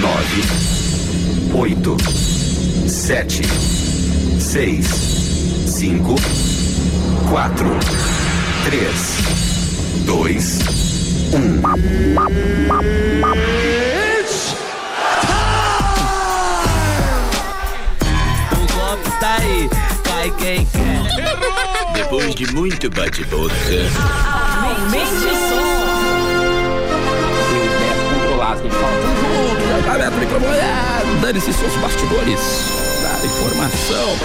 Nove, oito, sete, seis, cinco, quatro, três, dois, um. O golpe tá aí, cai quem quer. Depois de muito bate-boca. controlados que a gente fala. Tudo, tá aberto o microfone. É, Dane-se seus bastidores da informação.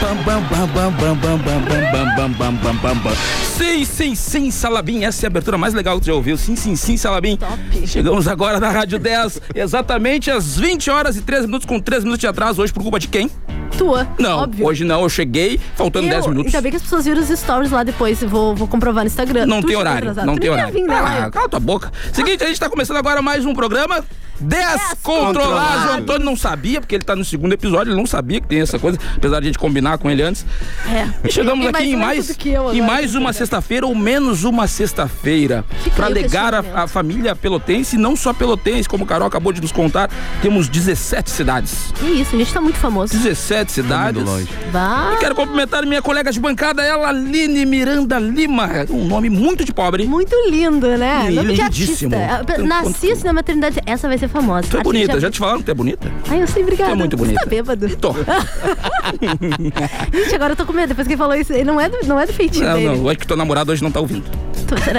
Bam, bam, bam, bam, bam, bam, bam, bam, bam, bam, bam, bam. Sim, sim, sim, Salabim. Essa é a abertura mais legal que você já ouviu. Sim, sim, sim, Salabim. Chegamos agora na Rádio 10, exatamente às 20 horas e 13 minutos, com 3 minutos de atraso. Hoje, por culpa de quem? Tua. Não, Óbvio. hoje não. Eu cheguei, faltando Eu- 10 minutos. Ainda bem que as pessoas viram os stories lá depois. Vou, vou comprovar no Instagram. Não Tu tem horário, atrasado. não Tu tem horário. vir, né, Ah, cala tua boca. Seguinte, a gente tá começando agora mais um programa. Descontrolados. O Antônio não sabia, porque ele tá no segundo episódio, ele não sabia que tem essa coisa, apesar de a gente combinar com ele antes. É. E chegamos aqui em mais em mais uma sexta-feira ou menos uma sexta-feira. Fica Pra aí o alegar a, a família pelotense, e não só pelotense, como o Carol acabou de nos contar, temos 17 cidades. Que isso, a gente tá muito famoso. 17 cidades. Vai. E quero cumprimentar minha colega de bancada, ela, Aline Miranda Lima. Um nome muito de pobre. Muito lindo, né? E Nome lindíssimo. Nasci na maternidade. Essa vai ser famosa. Tu é bonita, de- já te falaram que tu é bonita? Ai, eu sei, obrigada. Tu é muito bonita. Você tá bêbado. Tô. Gente, agora eu tô com medo. Depois que ele falou isso, ele não é do, não é do feitiço Não, dele. não, acho que teu namorado hoje não tá ouvindo.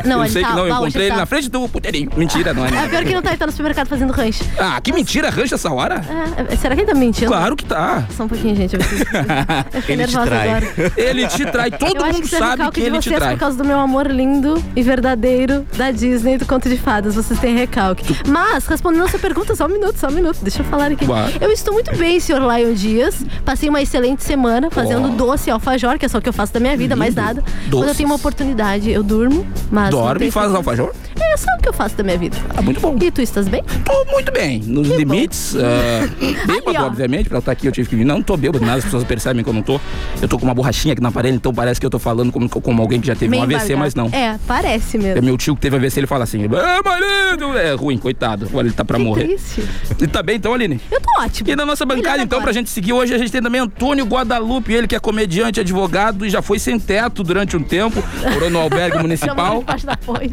Não, eu ele sei tá, que não, eu encontrei ele tá. na frente do puteirinho. Mentira, não é? É Né? pior que não tá, ele tá no supermercado fazendo rancho. Ah, que mentira, rancha essa hora? É, será que ele tá mentindo? Claro que tá. Só um pouquinho, gente. Eu, preciso... eu fiquei nervosa agora. Ele te trai, todo eu mundo que é sabe recalque que de ele te vocês trai. por causa do meu amor lindo e verdadeiro da Disney do Conto de Fadas. Vocês têm recalque. Mas, respondendo a sua pergunta, só um minuto, só um minuto. Deixa eu falar aqui. Eu estou muito bem, senhor Lion Dias. Passei uma excelente semana fazendo doce e alfajor, que é só o que eu faço da minha vida, mais nada. Quando eu Doces. tenho uma oportunidade, eu durmo, mas. Dorme e faz alfajor? É só o que eu faço da minha vida. Ah, muito bom. E tu estás bem? Tô muito bem, nos Que limites. ah, bêbado, ó. obviamente, pra eu estar aqui eu tive que vir. Não, não tô bêbado, nada, as pessoas percebem que eu não tô. Eu tô com uma borrachinha aqui na parede, então parece que eu tô falando como, como alguém que já teve Meio um AVC, mas não. É, parece É mesmo. meu tio que teve AVC, ele fala assim: É, marido! É ruim, coitado. Olha, ele tá pra Que morrer. triste. E tá bem então, Aline? Eu tô ótimo. E na nossa bancada, então, agora. pra gente seguir hoje, a gente tem também Antônio Guadalupe, ele que é comediante, advogado e já foi sem teto durante um tempo, morou no albergue municipal. ponte.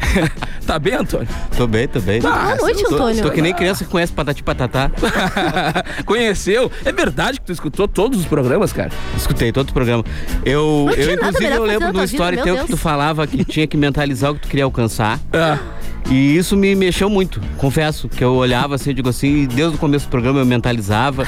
Tá bem, Antônio? Tô bem, tô bem. Ah, Boa noite, tô, Antônio. tô que nem criança que conhece patati patatá. Conheceu? É verdade que tu escutou todos os programas, cara? Escutei todo o programa. Eu, eu inclusive, eu lembro vida, story meu teu que tu falava que tinha que mentalizar o que tu queria alcançar. Ah, E isso me mexeu muito, confesso. Que eu olhava assim, eu digo assim, e desde o começo do programa eu mentalizava.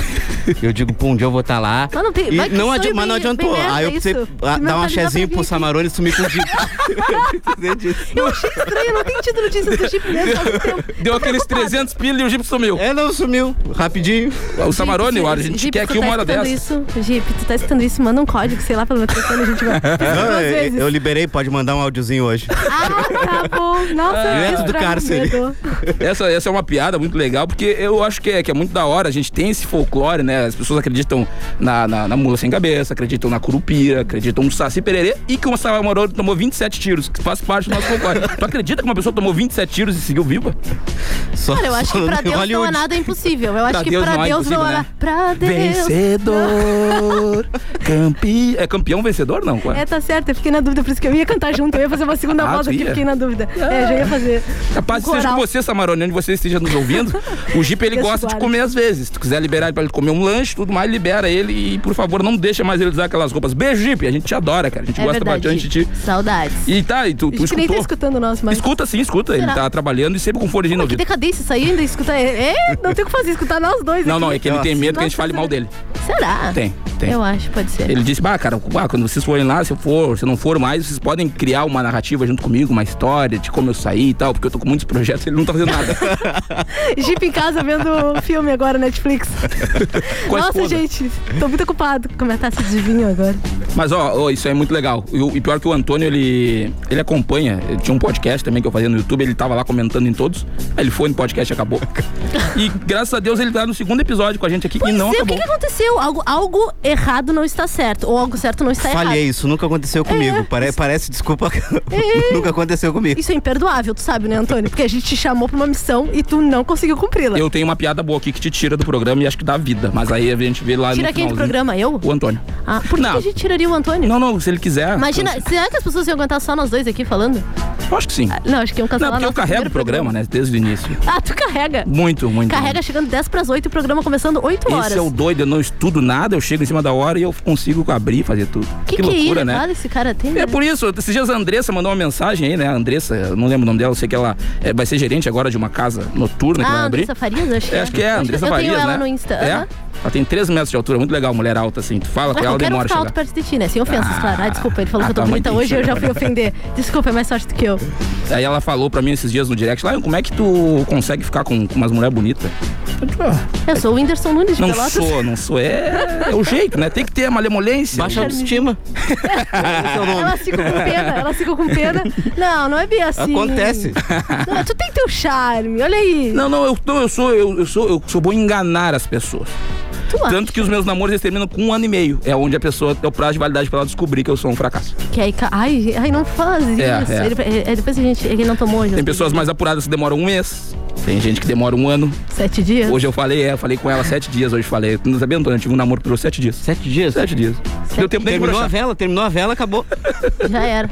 eu digo, pô, um dia eu vou estar lá. Mas não tem- E não adi- mas não adiantou. bem Aí eu precisei isso. ah, dar uma pra pro. Samarone e sumir com o Jeep. Eu precisei disso. Eu achei estranho, não tem tido notícias do Chip mesmo faz um tempo. deu aqueles preocupada. 300 pila e o Jeep sumiu. É, não, sumiu. Rapidinho. O Samarone, Gente, a gente Jeep, quer aqui uma tá hora dessa. Isso, Jeep, tu tá escutando isso, manda um código, sei lá, pelo meu telefone, a gente vai. Não, eu, eu liberei, pode mandar um áudiozinho hoje. Ah, tá bom. Nossa, que do cárcere. medo. Essa, essa é uma piada muito legal, porque eu acho que é, que é muito da hora. A gente tem esse folclore, né? As pessoas acreditam na, na, na mula sem cabeça, acreditam na curupira, acreditam no saci pererê e que o Samarone tomou 27 tiros, que faz parte do nosso folclore. tu acredita que uma pessoa tomou 27 tiros e seguiu viva? Só, Cara, eu acho que pra Deus não há nada impossível. Eu acho Pra que Deus pra não há Deus não há impossível, nada. Pra Deus. Vencedor, campeão. É campeão vencedor, não? Qual é? É, tá certo, eu fiquei na dúvida, por isso que eu ia cantar junto, eu ia fazer uma segunda Ah, voz tu aqui, fiquei na dúvida. É, já ia fazer. Capaz um que seja com você, Samarone, onde você esteja nos ouvindo. O Jeep, ele Deus gosta de comer às vezes. Se tu quiser liberar ele pra ele comer um lanche, tudo mais, libera ele e, por favor, não deixa mais ele usar aquelas roupas. Beijo, Jeep. A gente te adora, cara. A gente É gosta verdade. bastante de ti. Saudades. E tá, e tu, tu gente nem tá escutou? escutando nosso, mas. Escuta sim, escuta. Ele Será? tá trabalhando e sempre com fonezinho no Que ouvido. decadência isso aí ainda escutar. É, é, não tem o que fazer, escutar nós dois. Não, aqui. não, é que ele tem medo que a gente Nossa, fale mal dele. Será? Tem, tem. Eu acho, pode ser. Ele disse, bah, cara, bah, quando vocês forem lá, se eu for, se eu não for mais, vocês podem criar uma narrativa junto comigo, uma história de como eu saí e tal, porque eu tô com muitos projetos, ele não tá fazendo nada. Jeep em casa vendo filme agora, Netflix. Nossa, gente, tô muito ocupado com a taça de vinho agora. Mas ó, ó, isso é muito legal. E, o- e pior que o Antônio, ele, ele acompanha. Ele tinha um podcast também que eu fazia no YouTube, ele tava lá comentando em todos. Aí ele foi no podcast e acabou. E graças a Deus ele tá no segundo episódio com a gente aqui Pois e não é, o acabou. que, que aconteceu? Algo, algo errado não está certo, ou algo certo não está errado. Falhei, isso nunca aconteceu comigo. Pare- parece desculpa. nunca aconteceu comigo. Isso é imperdoável, tu sabe, né, Antônio? Porque a gente te chamou pra uma missão e tu não conseguiu cumpri-la. Eu tenho uma piada boa aqui que te tira do programa e acho que dá vida. Mas aí a gente vê lá Tira quem do programa? Eu? O Antônio. Ah, por que Não. que a gente tiraria o Antônio? Não, não, se ele quiser. Imagina, será que as pessoas iam aguentar só nós dois aqui falando? Eu acho que sim. Não, acho que iam cancelar Não, porque eu carrego o primeiro programa, né? Desde o início. Ah, tu carrega. Muito, muito. Carrega chegando 10 pras 8 e o programa começando 8 horas. Esse é o doido, eu não estudo nada, eu chego em cima da hora e eu consigo abrir e fazer tudo. que, que, loucura, é né? esse cara tem? É né? por isso, esses dias a Andressa mandou uma mensagem aí, né? A Andressa, eu não lembro o nome dela, eu sei que ela é, vai ser gerente agora de uma casa noturna que vai Ah, abrir. Andressa Farias, acho que É, acho que é, Andressa eu Farias, tenho ela né? no Insta. É? aham. Ela tem 3 metros de altura, muito legal, mulher alta, assim. Tu fala com Ah, ela, demora a fica chegar. alto perto de ti, né? Sem ofensas, Ah, claro. Ah, desculpa, ele falou ah, que eu tô tá, bonita hoje e eu já fui ofender. Desculpa, é mais sorte do que eu. Aí ela falou pra mim esses dias no direct, lá, como é que tu consegue ficar com, com umas mulheres bonitas? Eu ah, Eu sou o Whindersson Nunes de Não Pelotas. sou, não sou. É, é o jeito, né? Tem que ter a malemolência. Baixa autoestima. Esse é nome. Elas ficam com pena, elas ficam com pena. Não, não é bem assim. Acontece. Não, tu tem teu charme, olha aí. Não, não, eu, não, eu sou, eu, eu sou, eu sou bom em enganar as pessoas. Tu acha Tanto que os meus namoros eles terminam com um ano e meio. É onde a pessoa é o prazo de validade pra ela descobrir que eu sou um fracasso. que aí... ca- Ai, ai, não faz isso. É, é. Ele- é, é, depois a gente... Ele não tomou hoje. Tem pessoas mais apuradas que demoram um mês. Tem gente que demora um ano. Sete dias? Hoje eu falei, é, eu falei com ela sete dias. Hoje falei, tu não sabia, Antônio? Eu tive um namoro que durou sete dias. Sete dias. Sete dias. Deu tempo nem de Terminou a vela, terminou a vela, acabou. Já era.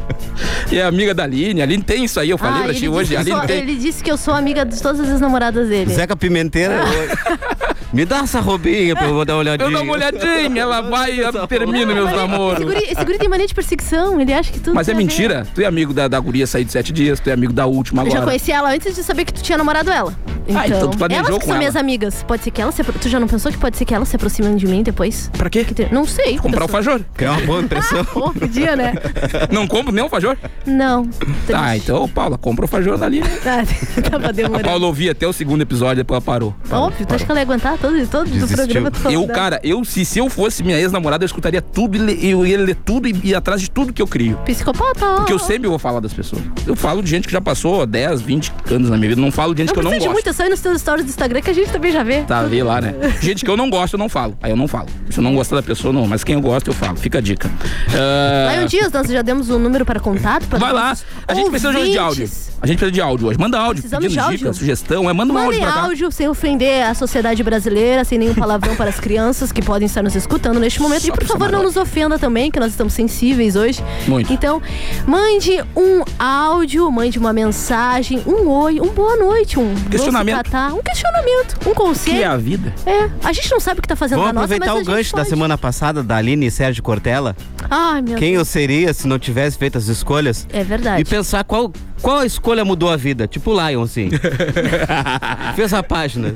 E é amiga da Aline. A Aline tem isso aí, eu falei Ah, pra ele, ti hoje. A eu Aline sou, tem. ele disse que eu sou amiga de todas as namoradas dele. Zeca Pimenteira. Me dá essa roubinha pra eu vou dar uma olhadinha. Eu dou uma olhadinha, ela vai e termina meus namoros. guri, esse guri tem mania de perseguição, ele acha que tudo Mas é a ver. mentira. Tu é amigo da, da guria sair de sete dias, tu é amigo da última Eu já agora. conheci ela antes de saber que tu tinha namorado ela. Então, Ah, então tu planejou elas que com são ela. minhas amigas. Pode ser que ela se apro... Tu já não pensou que pode ser que elas se aproximem de mim depois? Pra quê? Que te- Não sei. Comprar o fajor. Criar uma boa impressão. Pô, podia, né? Não compro nem o fajor? Não. Ah, então, Paula, compra o fajor dali. Ah, tava A demorando. Paula ouvia até o segundo episódio, depois ela parou. Óbvio, tu acha que ela ia aguentar todo, todo o Desistiu. programa? tu falando Eu, cara, eu se, se eu fosse minha ex-namorada, eu escutaria tudo, e eu ia ler tudo e ir atrás de tudo que eu crio. Psicopata. Porque eu sempre vou falar das pessoas. Eu falo de gente que já passou 10, 20 anos na minha vida. Não falo de gente Não que eu não gosto. muito, só ir nos teus stories do Instagram que a gente também já vê. Tá, vê lá, né? Gente que eu não gosto, eu não falo. Aí eu não falo. Se eu não gostar da pessoa, não. Mas quem eu gosto, eu falo. Fica a dica. Ah, Lion Dias, nós já demos um número para contato. Para Vai lá. A gente precisa de áudio. ouvintes. A gente precisa de áudio hoje. Manda áudio, Precisamos de áudio. dica, sugestão. É, manda um áudio Mandem pra cá. áudio sem ofender a sociedade brasileira, sem nenhum palavrão para as crianças que podem estar nos escutando neste momento. Só e por favor, não nos ofenda também, que nós estamos sensíveis hoje. Muito. Então, mande um áudio, mande uma mensagem, um oi, um boa noite, um Questionamento. se tratar, um questionamento, um Que é conselho. a vida. É, a gente não sabe o que tá fazendo Vamos da nossa, aproveitar o gancho da pode. semana passada da Aline e Sérgio Cortella. Ai, meu Quem Deus. eu seria se não tivesse feito as escolhas? É verdade. E pensar qual, qual a escolha mudou a vida. Tipo o Lion, assim. Fez a página.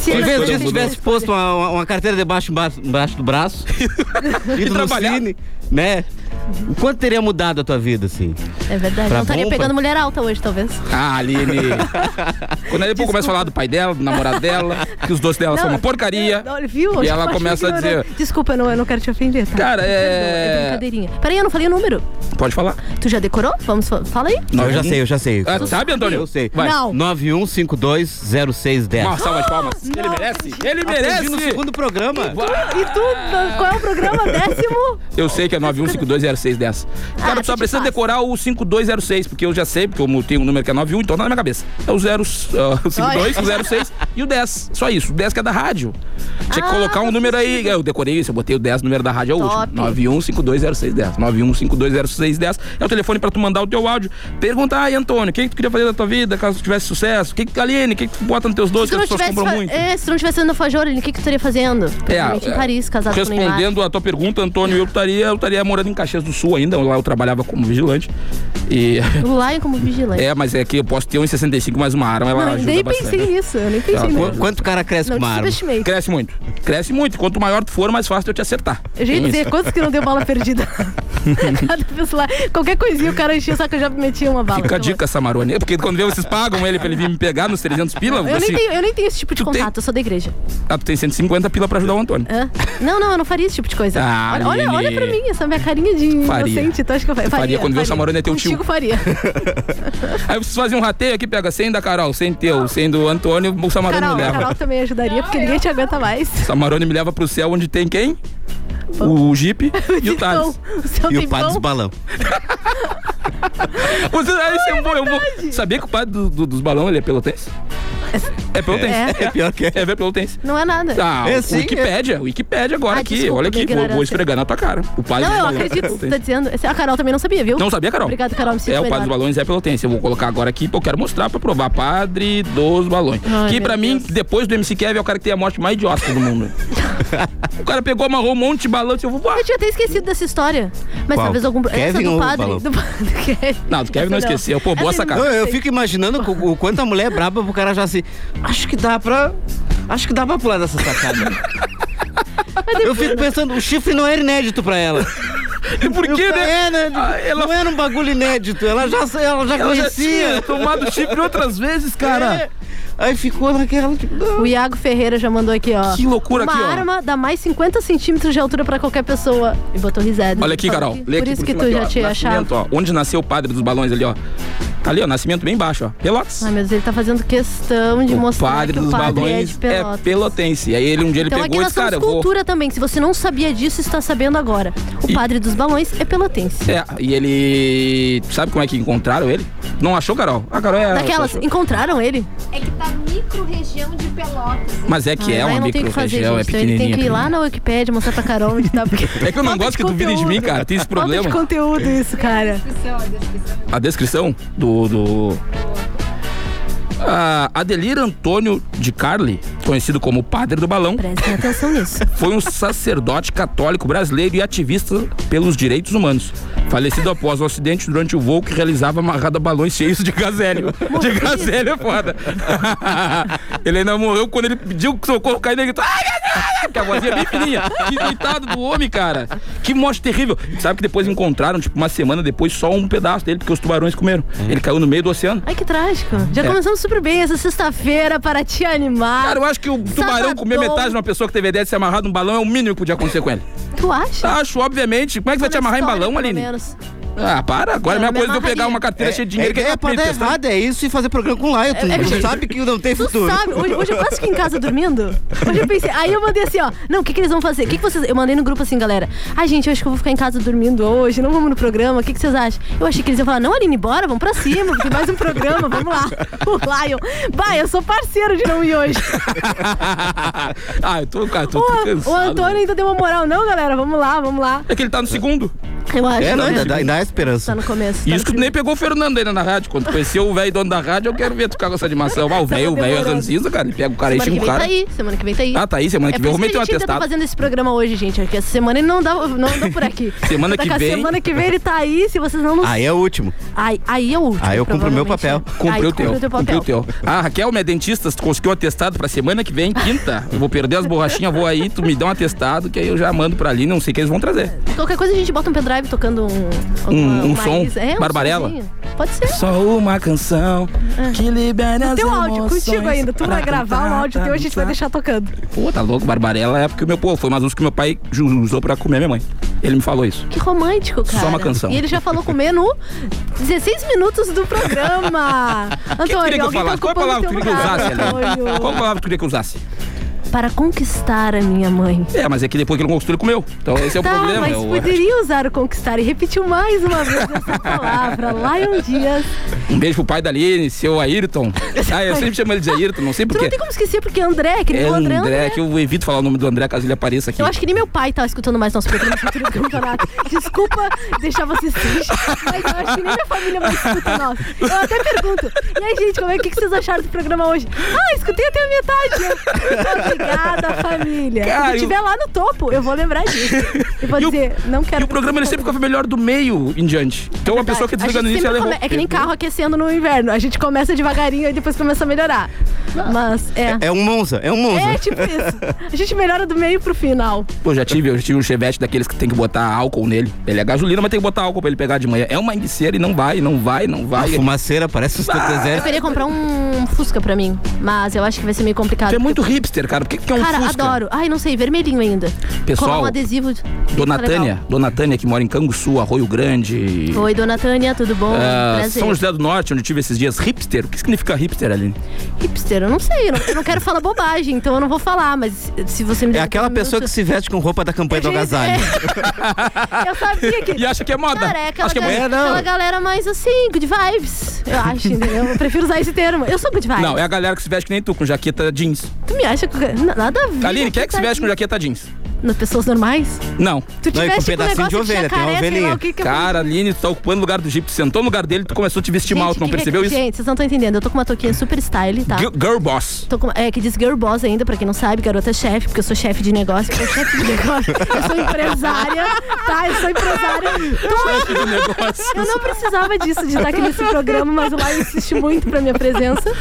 Se Em ela vez tivesse tivesse posto uma, uma- carteira debaixo, embaixo, embaixo do braço. ido no trabalhado. cine, né? O quanto teria mudado a tua vida, assim? É verdade. Pra Não estaria bom, pegando pra- mulher alta hoje, talvez. Ah, Aline. Quando ela depois começa a falar do pai dela, do namorado dela, que os doces dela são uma porcaria. Não, não, viu? E ela começa a dizer- não- Desculpa, eu não, eu não quero te ofender, tá? Cara, é- é brincadeirinha. Peraí, eu não falei o número. Pode falar. Tu já decorou? Vamos, fa- fala aí. Eu já sei, eu já sei. Ah, sabe, Antônio? Eu sei. Vai. Não. 91520610. Uma salva de palmas. Ele merece. Ele Aprendi no merece. segundo programa. E tu, qual é o programa? Décimo? Eu sei que é 91520610. Cara, Ah, só precisa decorar o 5206, porque eu já sei, porque eu tenho um número que é 91, então tá na minha cabeça. É o 0, ah, o 52, o 06 e o 10. Só isso. O 10 que é da rádio. Tinha que Ah, colocar um número aí. Eu decorei isso, eu botei o 10, o número da rádio é o Top. último. 91520610. 91520610 é o telefone pra tu mandar o teu áudio. Pergunta, ai, Antônio, o que, que tu queria fazer da tua vida caso tu tivesse sucesso? O que, que Aline, o que, que tu bota nos teus doces que as não pessoas compram muito? é, se tu não tivesse indo no Fajor, o que que tu estaria fazendo? Provavelmente em Paris, casado com. É, Respondendo a tua pergunta, Antônio, eu estaria, eu estaria morando em Caxias do Sul ainda. Lá eu trabalhava como vigilante. E. O Lion como vigilante. É, mas é que eu posso ter 1,65 mais uma arma, ela não, ajuda nem bastante. pensei nisso, eu nem pensei nisso. Qu- Quanto o cara cresce Não com uma arma? Cresce muito. Cresce muito. Quanto maior tu for, mais fácil de eu te acertar. Eu já ia Tem dizer, isso. quantos que não deu bala perdida? Cada lá, qualquer coisinha o cara enchia o saco, eu já metia uma bala. Fica a dica, Samarone. Porque quando vê, vocês pagam ele pra ele vir me pegar nos 300 pila. Eu, nem assim, tenho, eu nem tenho esse tipo de tu tem- contato, eu sou da igreja. Ah, tu tem 150 pila pra ajudar o Antônio. Hã? Não, não, eu não faria esse tipo de coisa. Ah, olha, olha, olha pra mim, essa minha carinha de Faria. inocente. Tu acha que eu faria? Faria, quando vê o Samarone é teu tio. Contigo faria. Aí vocês fazem um rateio aqui, pega 100 da Carol, 100 teu, 100 do Antônio, o Samarone Carol, me a leva. Carol também ajudaria, porque ninguém te aguenta mais. Samarone me leva pro céu onde tem quem? O Jeep e o Thales. o E o pá dos balão. Você, aí você, eu vou, eu vou. Sabia que o padre do- do- dos balões ele é pelotense? É pelotense. É. É pior que é. É, é pelotense. Não é nada. Ah, É o sim, Wikipédia, o Wikipédia agora Ah, aqui. desculpa, Olha aqui, vou, vou esfregar na tua cara. O padre Não, dos eu é acredito que você tá dizendo. A Carol também não sabia, viu? Não sabia, Carol? Obrigada, Carol. Me sinto É, o padre dos balões é pelotense. Eu vou colocar agora aqui porque eu quero mostrar pra provar. Padre dos balões. Ai, que pra mim, Deus. depois do MC Kevin, é o cara que tem a morte mais idiota do mundo. o cara pegou, amarrou um monte de balão e eu vou. Eu tinha até esquecido dessa história. Mas Qual? talvez algum. Kevin essa do padre. balão? Do padre Kevin. Não, do Kevin não Essa esqueceu. Pô, boa Essa sacada. Não, eu fico imaginando o, quanto a mulher é braba pro cara já assim. Acho que dá pra. Acho que dá pra pular dessa sacada. eu fico pensando, o chifre não era inédito pra ela. E por quê, né? É, né? Ah, ela- Não era um bagulho inédito. Ela já, ela já Ela já conhecia. tinha tomado chifre outras vezes, cara. É. Aí ficou naquela, tipo. O Iago Ferreira já mandou aqui, ó. Que loucura Uma aqui, ó. arma dá mais 50 centímetros de altura pra qualquer pessoa. E botou risada. Olha aqui, Carol. Por aqui isso por que tu aqui, já ó. te achava. Ó. Onde nasceu o padre dos balões ali, ó. Tá ali, ó. Nascimento bem baixo, ó. Pelotas. Ai, meu Deus, ele tá fazendo questão de o mostrar padre que dos o padre é balões é, Pelotas. pelotense. E aí ele um dia ele Então aqui pegou e nós disse, temos cara, eu vou. cultura também. Se você não sabia disso, está sabendo agora. O E- padre dos balões é pelotense. É, e ele. Sabe como é que encontraram ele? Não achou, Carol? A Carol é. Daquelas, encontraram ele? É que tá micro-região de Pelotas. Mas é que Ah, é uma micro-região, é gente. Então ele tem pequenininha. que ir lá na Wikipédia mostrar pra Carol onde tá. Porque... É que eu não Falta gosto que duvidem de mim, conteúdo. cara. Tem esse Falta problema. de conteúdo isso, cara. Descrição, a descrição. A descrição do. do... Ah, Adelir Antônio de Carli, conhecido como Padre do Balão, Prestem atenção nisso. foi um sacerdote católico brasileiro e ativista pelos direitos humanos. Falecido após o acidente durante o voo que realizava amarrado a balõões cheios de gás hélio. De gás hélio é foda. ele ainda morreu quando ele pediu socorro, caiu e gritou. Porque a vozinha é bem fininha. Que coitado do homem, cara. Que morte terrível. Sabe que depois encontraram, tipo, uma semana depois, só um pedaço dele, porque os tubarões comeram. Ele caiu no meio do oceano. Ai, que trágico. Já É. começamos super bem essa sexta-feira para te animar. Cara, eu acho que o tubarão comer metade de uma pessoa que teve a ideia de se amarrar num balão é o mínimo que podia acontecer com ele. Tu acha? Acho, obviamente. Como é que vai te amarrar em balão, Aline? menos. Ah, para. Agora É, é a mesma coisa de eu pegar uma carteira cheia de dinheiro é, que é pra dar errado, é isso e fazer programa com Lion. Tu, É, tu é, sabe que não tem Tu futuro. sabe, hoje, hoje eu quase fiquei em casa dormindo. Hoje eu pensei, aí eu mandei assim, ó. Não, o que, que eles vão fazer? O que, que vocês. Eu mandei no grupo assim, galera. Ai, gente, eu acho que eu vou ficar em casa dormindo hoje, não vamos no programa. O que, que vocês acham? Eu achei que eles iam falar, não, Aline, bora, vamos pra cima, tem mais um programa, vamos lá. O Lion. Vai, eu sou parceiro de não ir hoje. ah, eu tô, cara, tô, tô O, cansado. o Antônio ainda deu uma moral, não, galera? Vamos lá, vamos lá. É que ele tá no segundo. Eu acho. É, não, né? ainda, ainda há esperança. Tá no começo. tá isso que tu nem pegou o Fernando ainda na rádio. Quando conheceu o velho dono da rádio, eu quero ver tu com essa animação. Ah, o velho, o velho é ranzinza, cara. Ele pega o cara e xinga o vem tá cara. aí, semana que vem tá aí. Ah, tá aí, semana que é vem eu vou meter um tá atestado. fazendo esse programa hoje, gente. Porque essa semana ele não dá, não anda por aqui. Semana Tá que vem- Semana que vem ele tá aí, se vocês não. Aí é o último. Aí, aí é o último. Aí eu cumpro o meu papel. Cumpriu Aí o teu. Cumpriu papel. o teu. Ah, Raquel, minha dentista, tu conseguiu um atestado pra semana que vem, quinta. Eu vou perder as borrachinhas, vou aí, tu me dá um atestado, que aí eu já mando pra ali, não sei o que eles vão trazer. Qualquer coisa a gente bota um pendrive tocando um... Um- um uma som. is- É, um Barbarella. sonzinho. Pode ser. Só uma canção que libera as Teu áudio, contigo ainda. Tu vai gravar um cantar, áudio teu, a gente vai deixar tocando. Pô, tá louco, Barbarella é porque o meu pô, foi uma música que meu pai usou pra comer minha mãe. Ele me falou isso. Que romântico, cara. uma canção. E ele já falou comer no 16 minutos do programa. O que Antônio, que eu alguém tá falasse? Qual a ocupando palavra que tu queria que eu usasse. Qual palavra que tu queria que eu usasse? Para conquistar a minha mãe. É, mas é que depois que ele conquistou, ele comeu. Então esse é o Tá, problema. mas eu- poderia usar o conquistar e repetiu mais uma vez essa palavra. Lion Dias. Um beijo pro pai da Aline, seu Ayrton. Ah, eu sempre chamo ele de Ayrton, não sei Tu não porquê. tem como esquecer porque é André, que nem É o André, André, André. que eu evito falar o nome do André caso ele apareça aqui. Eu acho que nem meu pai tá escutando mais nosso programa do campeonato. Desculpa deixar vocês tristes, mas eu acho que nem minha família mais escuta nós. Eu até pergunto, e aí, gente, como é que vocês acharam do programa hoje? Ah, escutei até a metade. Obrigada, família. Cara, Quando eu- estiver lá no topo, eu vou lembrar disso. Eu vou E o- dizer, não quero... E o programa ele sempre fica melhor do meio em diante. Então a pessoa que É desliga no início, ela come- É que nem carro aquecendo no inverno. A gente começa devagarinho e depois começa a melhorar. Mas, é. É um Monza, é um Monza. É, tipo isso. A gente melhora do meio pro final. Pô, já tive, eu já tive um chevette daqueles que tem que botar álcool nele. Ele é gasolina, mas tem que botar álcool pra ele pegar de manhã. É uma enguiceira e não vai, não vai, não vai. fumaceira parece os teus Eu exércitos. queria comprar um Fusca pra mim, mas eu acho que vai ser meio complicado. Tu é muito hipster, cara. Por que que é um Cara, Fusca? adoro. Ai, não sei, vermelhinho ainda. Pessoal, Colar um adesivo. de- Dona. Tânia, Dona Tânia, que mora em Canguçu, Arroio Grande. Oi, dona Tânia, tudo bom? Prazer. São José do Norte, onde eu tive esses dias. Hipster. O que significa hipster, Aline? Hipster, eu não sei, eu não, eu não quero falar bobagem, então eu não vou falar, mas se você me É der aquela um pessoa que minuto- se veste com roupa da campanha do Gente, agasalho. é. Eu sabia que. E acha que é moda. Cara, é aquela, acha que é galera, moda. É, não. aquela galera mais assim, good vibes. Eu acho, entendeu? Eu prefiro usar esse termo. Eu sou good vibes. Não, é a galera que se veste que nem tu, com jaqueta jeans. Tu me acha que. Nada a ver. Aline, quem é que se veste com jaqueta jeans? Nas pessoas normais? Não. Tu Não, e com um pedacinho de ovelha, tem uma jacaré, lá ovelhinha. o que que é Cara, Aline, tu tá ocupando o lugar do Jeep. Tu sentou no lugar dele, tu começou a te vestir Gente, mal, tu não percebeu que- isso? Gente, vocês não estão entendendo. Eu tô com uma touquinha super style, tá? Gi- Girl boss. Com, é, que diz girl boss ainda, pra quem não sabe, garota chefe, porque eu sou chefe de negócio. Eu sou chefe de negócio, eu sou empresária, tá? Eu sou empresária. Chefe de negócio. Eu não precisava disso, de estar aqui nesse programa, mas o Lai insiste muito pra minha presença.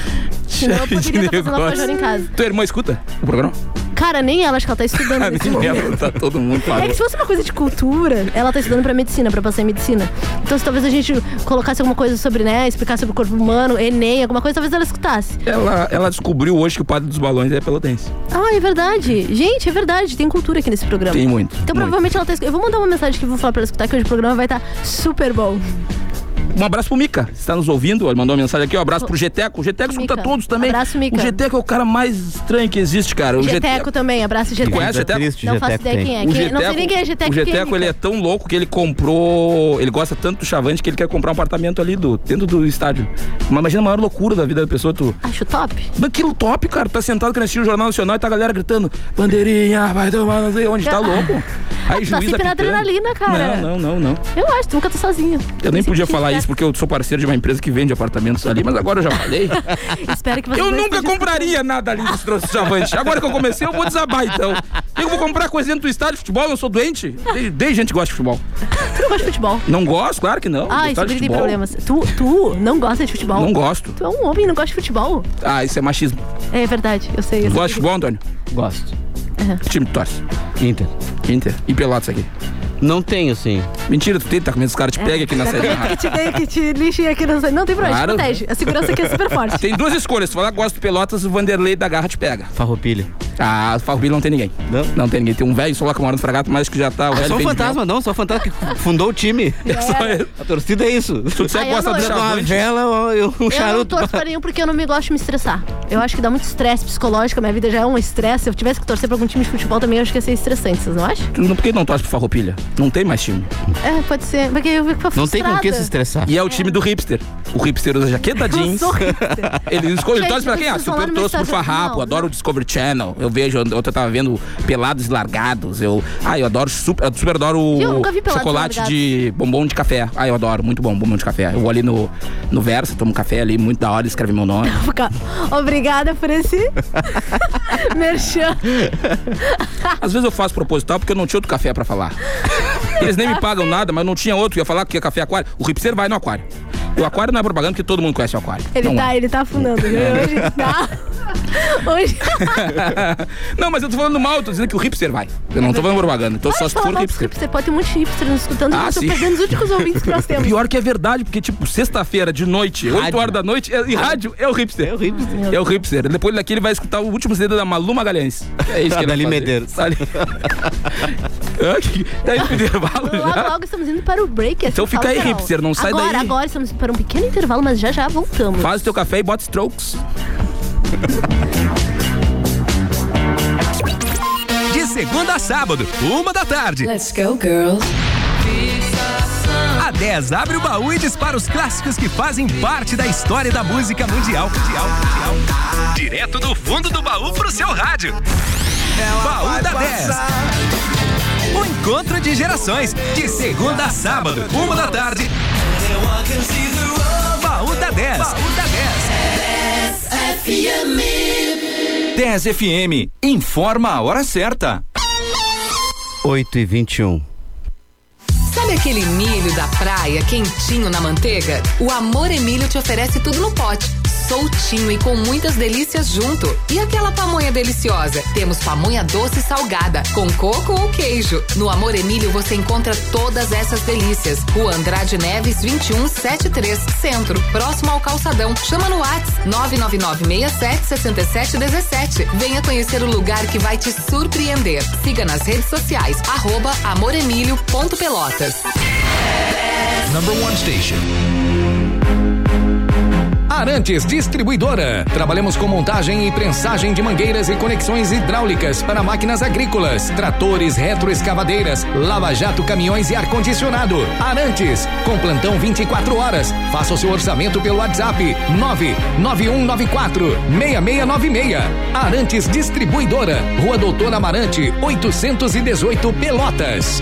Chefe de negócio. Tua irmã escuta o programa? Cara, nem ela, acho que ela tá estudando Tá todo mundo É que se fosse uma coisa de cultura, ela tá estudando pra medicina, pra passar em medicina. Então, se talvez a gente colocasse alguma coisa sobre, né, explicar sobre o corpo humano, Enem, alguma coisa, talvez ela escutasse. Ela, ela descobriu hoje que o padre dos balões é pelotense. Ah, é verdade. Gente, é verdade, tem cultura aqui nesse programa. Tem muito. Então, muito. provavelmente ela tá escutando. Eu vou mandar uma mensagem que eu vou falar pra ela escutar, que hoje o programa vai estar super bom. Um abraço pro Mica, está nos ouvindo. Ele mandou uma mensagem aqui. Um abraço pro Geteco. O Geteco escuta todos também. Abraço, Mica. O Geteco é o cara mais estranho que existe, cara. O Geteco também, abraço Geteco. Conhece o Geteco? triste, Não faço Geteco ideia quem é. O Quem- não sei nem quem é Geteco. o é Geteco, ele é tão louco que ele comprou. Ele gosta tanto do Chavante que ele quer comprar um apartamento ali do, dentro do estádio. Mas imagina a maior loucura da vida da pessoa, tu. Acho top. Daquilo top, cara. Tá sentado assistir o Jornal Nacional e tá a galera gritando: bandeirinha, vai tomar não sei onde, tá louco? Aí Tá juiz sempre na adrenalina, cara. Não, não, não, não. Eu acho, tu nunca tá sozinho. Eu nem podia falar espero. Porque eu sou parceiro de uma empresa que vende apartamentos ali, mas agora eu já falei. Espero que você Eu nunca compraria nada ali dos troços Chavante. Agora que eu comecei, eu vou desabar então. Eu vou comprar coisa dentro do estádio de futebol, eu sou doente. Desde, gente que gosta de futebol. Tu não gosta de futebol. Não gosto, claro que não. Ah, isso de tem problemas. Tu, tu não gosta de futebol? Não gosto. Tu é um homem e não gosta de futebol. Ah, isso é machismo. É verdade, eu sei. Eu Gosta de futebol, Antônio? Gosto. Que time torce? Inter. Inter. E Pelotas aqui. Não tenho, sim. Mentira, tu tem, tá com medo que os caras te peguem aqui na Tá série. que te que te lixem aqui no... Não tem problema, Claro. te protege. A segurança aqui é super forte. Tem duas escolhas. Se falar que gosta do Pelotas, o Vanderlei da Garra te pega. Farroupilha. Ah, Farroupilha não tem ninguém. Não? Não tem ninguém. Tem um velho só lá que mora no Fragato, mas que já tá... O velho Só um de fantasma, não. Só um fantasma que fundou o time. É só ele. A torcida é isso. Se disser Ah, gosta não- não- Uma vela, um Eu não charuto. torço pra nenhum porque eu não me gosto de me estressar. Eu acho que dá muito estresse psicológico, a minha vida já é um estresse. Se eu tivesse que torcer pra algum time de futebol também, eu acho que ia ser estressante, vocês não acham? Por que não torce pro Farroupilha? Não tem mais time. É, pode ser. Porque eu fico Não tem com o que se frustrada. estressar. E é o time do hipster. O hipster usa jaqueta Eu jeans. sou hipster. Ele, escolhe, torce pra quem? Ah, super torço pro. Farrapo, adoro o Discovery Channel. Eu vejo, ontem eu tava vendo Pelados e Largados. Eu, ah, eu adoro super, eu super adoro Eu chocolate de bombom de café. Ah, eu adoro, muito bom, bombom de café. Eu vou ali no, no Versa, tomo café ali, muito da hora, escreve meu nome. Obrigada por esse merchan. Às vezes eu faço proposital porque eu não tinha outro café pra falar. Eles nem me pagam nada, mas não tinha outro. Eu ia falar que é café aquário. O hipster vai no aquário. O aquário não é propaganda porque todo mundo conhece o aquário. Ele não tá, é. ele tá afundando. viu? Hoje tá. Hoje. não, mas eu tô falando mal, eu tô dizendo que o hipster vai. Eu não tô falando propaganda. Então só Pode se for hipster. hipster. Pode ter um monte de hipster nos escutando. Ah, eu tô perdendo os únicos ouvintes que nós temos. Pior que é verdade, porque, tipo, sexta-feira de noite, 8 Rádio. horas da noite, é, e rádio é o hipster. É o hipster. É o hipster. Depois daqui ele vai escutar o último CD da Malu Magalhães. É isso que ele vai Dali fazer. Medeiros. Ah, que- Tá indo pro intervalo Logo, já? logo estamos indo para o break. Então assim, fica aí, Carol. hipster, não sai agora, daí. Agora, estamos indo para um pequeno intervalo, mas já já voltamos. Faz o teu café e bota strokes. De segunda a sábado, uma da tarde. Let's go, girls. A 10 abre o baú e dispara os clássicos que fazem parte da história da música mundial. mundial, mundial. Direto do fundo do baú pro seu rádio. baú da 10. O encontro de gerações, de segunda a sábado, uma da tarde. Baú da 10. Baú da 10. 10 FM. Informa a hora certa. 8 e 21. Sabe aquele milho da praia quentinho na manteiga? O Amor Emílio te oferece tudo no pote, soltinho e com muitas delícias junto. E aquela pamonha deliciosa? Temos pamonha doce e salgada, com coco ou queijo. No Amor Emílio você encontra todas essas delícias. Rua Andrade Neves 2173, Centro, próximo ao Calçadão. Chama no WhatsApp 999676717. Venha conhecer o lugar que vai te surpreender. Siga nas redes sociais, arroba. Number one station. Arantes Distribuidora. Trabalhamos com montagem e prensagem de mangueiras e conexões hidráulicas para máquinas agrícolas, tratores, retroescavadeiras, lava-jato, caminhões e ar-condicionado. Arantes, com plantão 24 horas. Faça o seu orçamento pelo WhatsApp 99194 6696. Arantes Distribuidora. Rua Doutor Amarante, 818 Pelotas.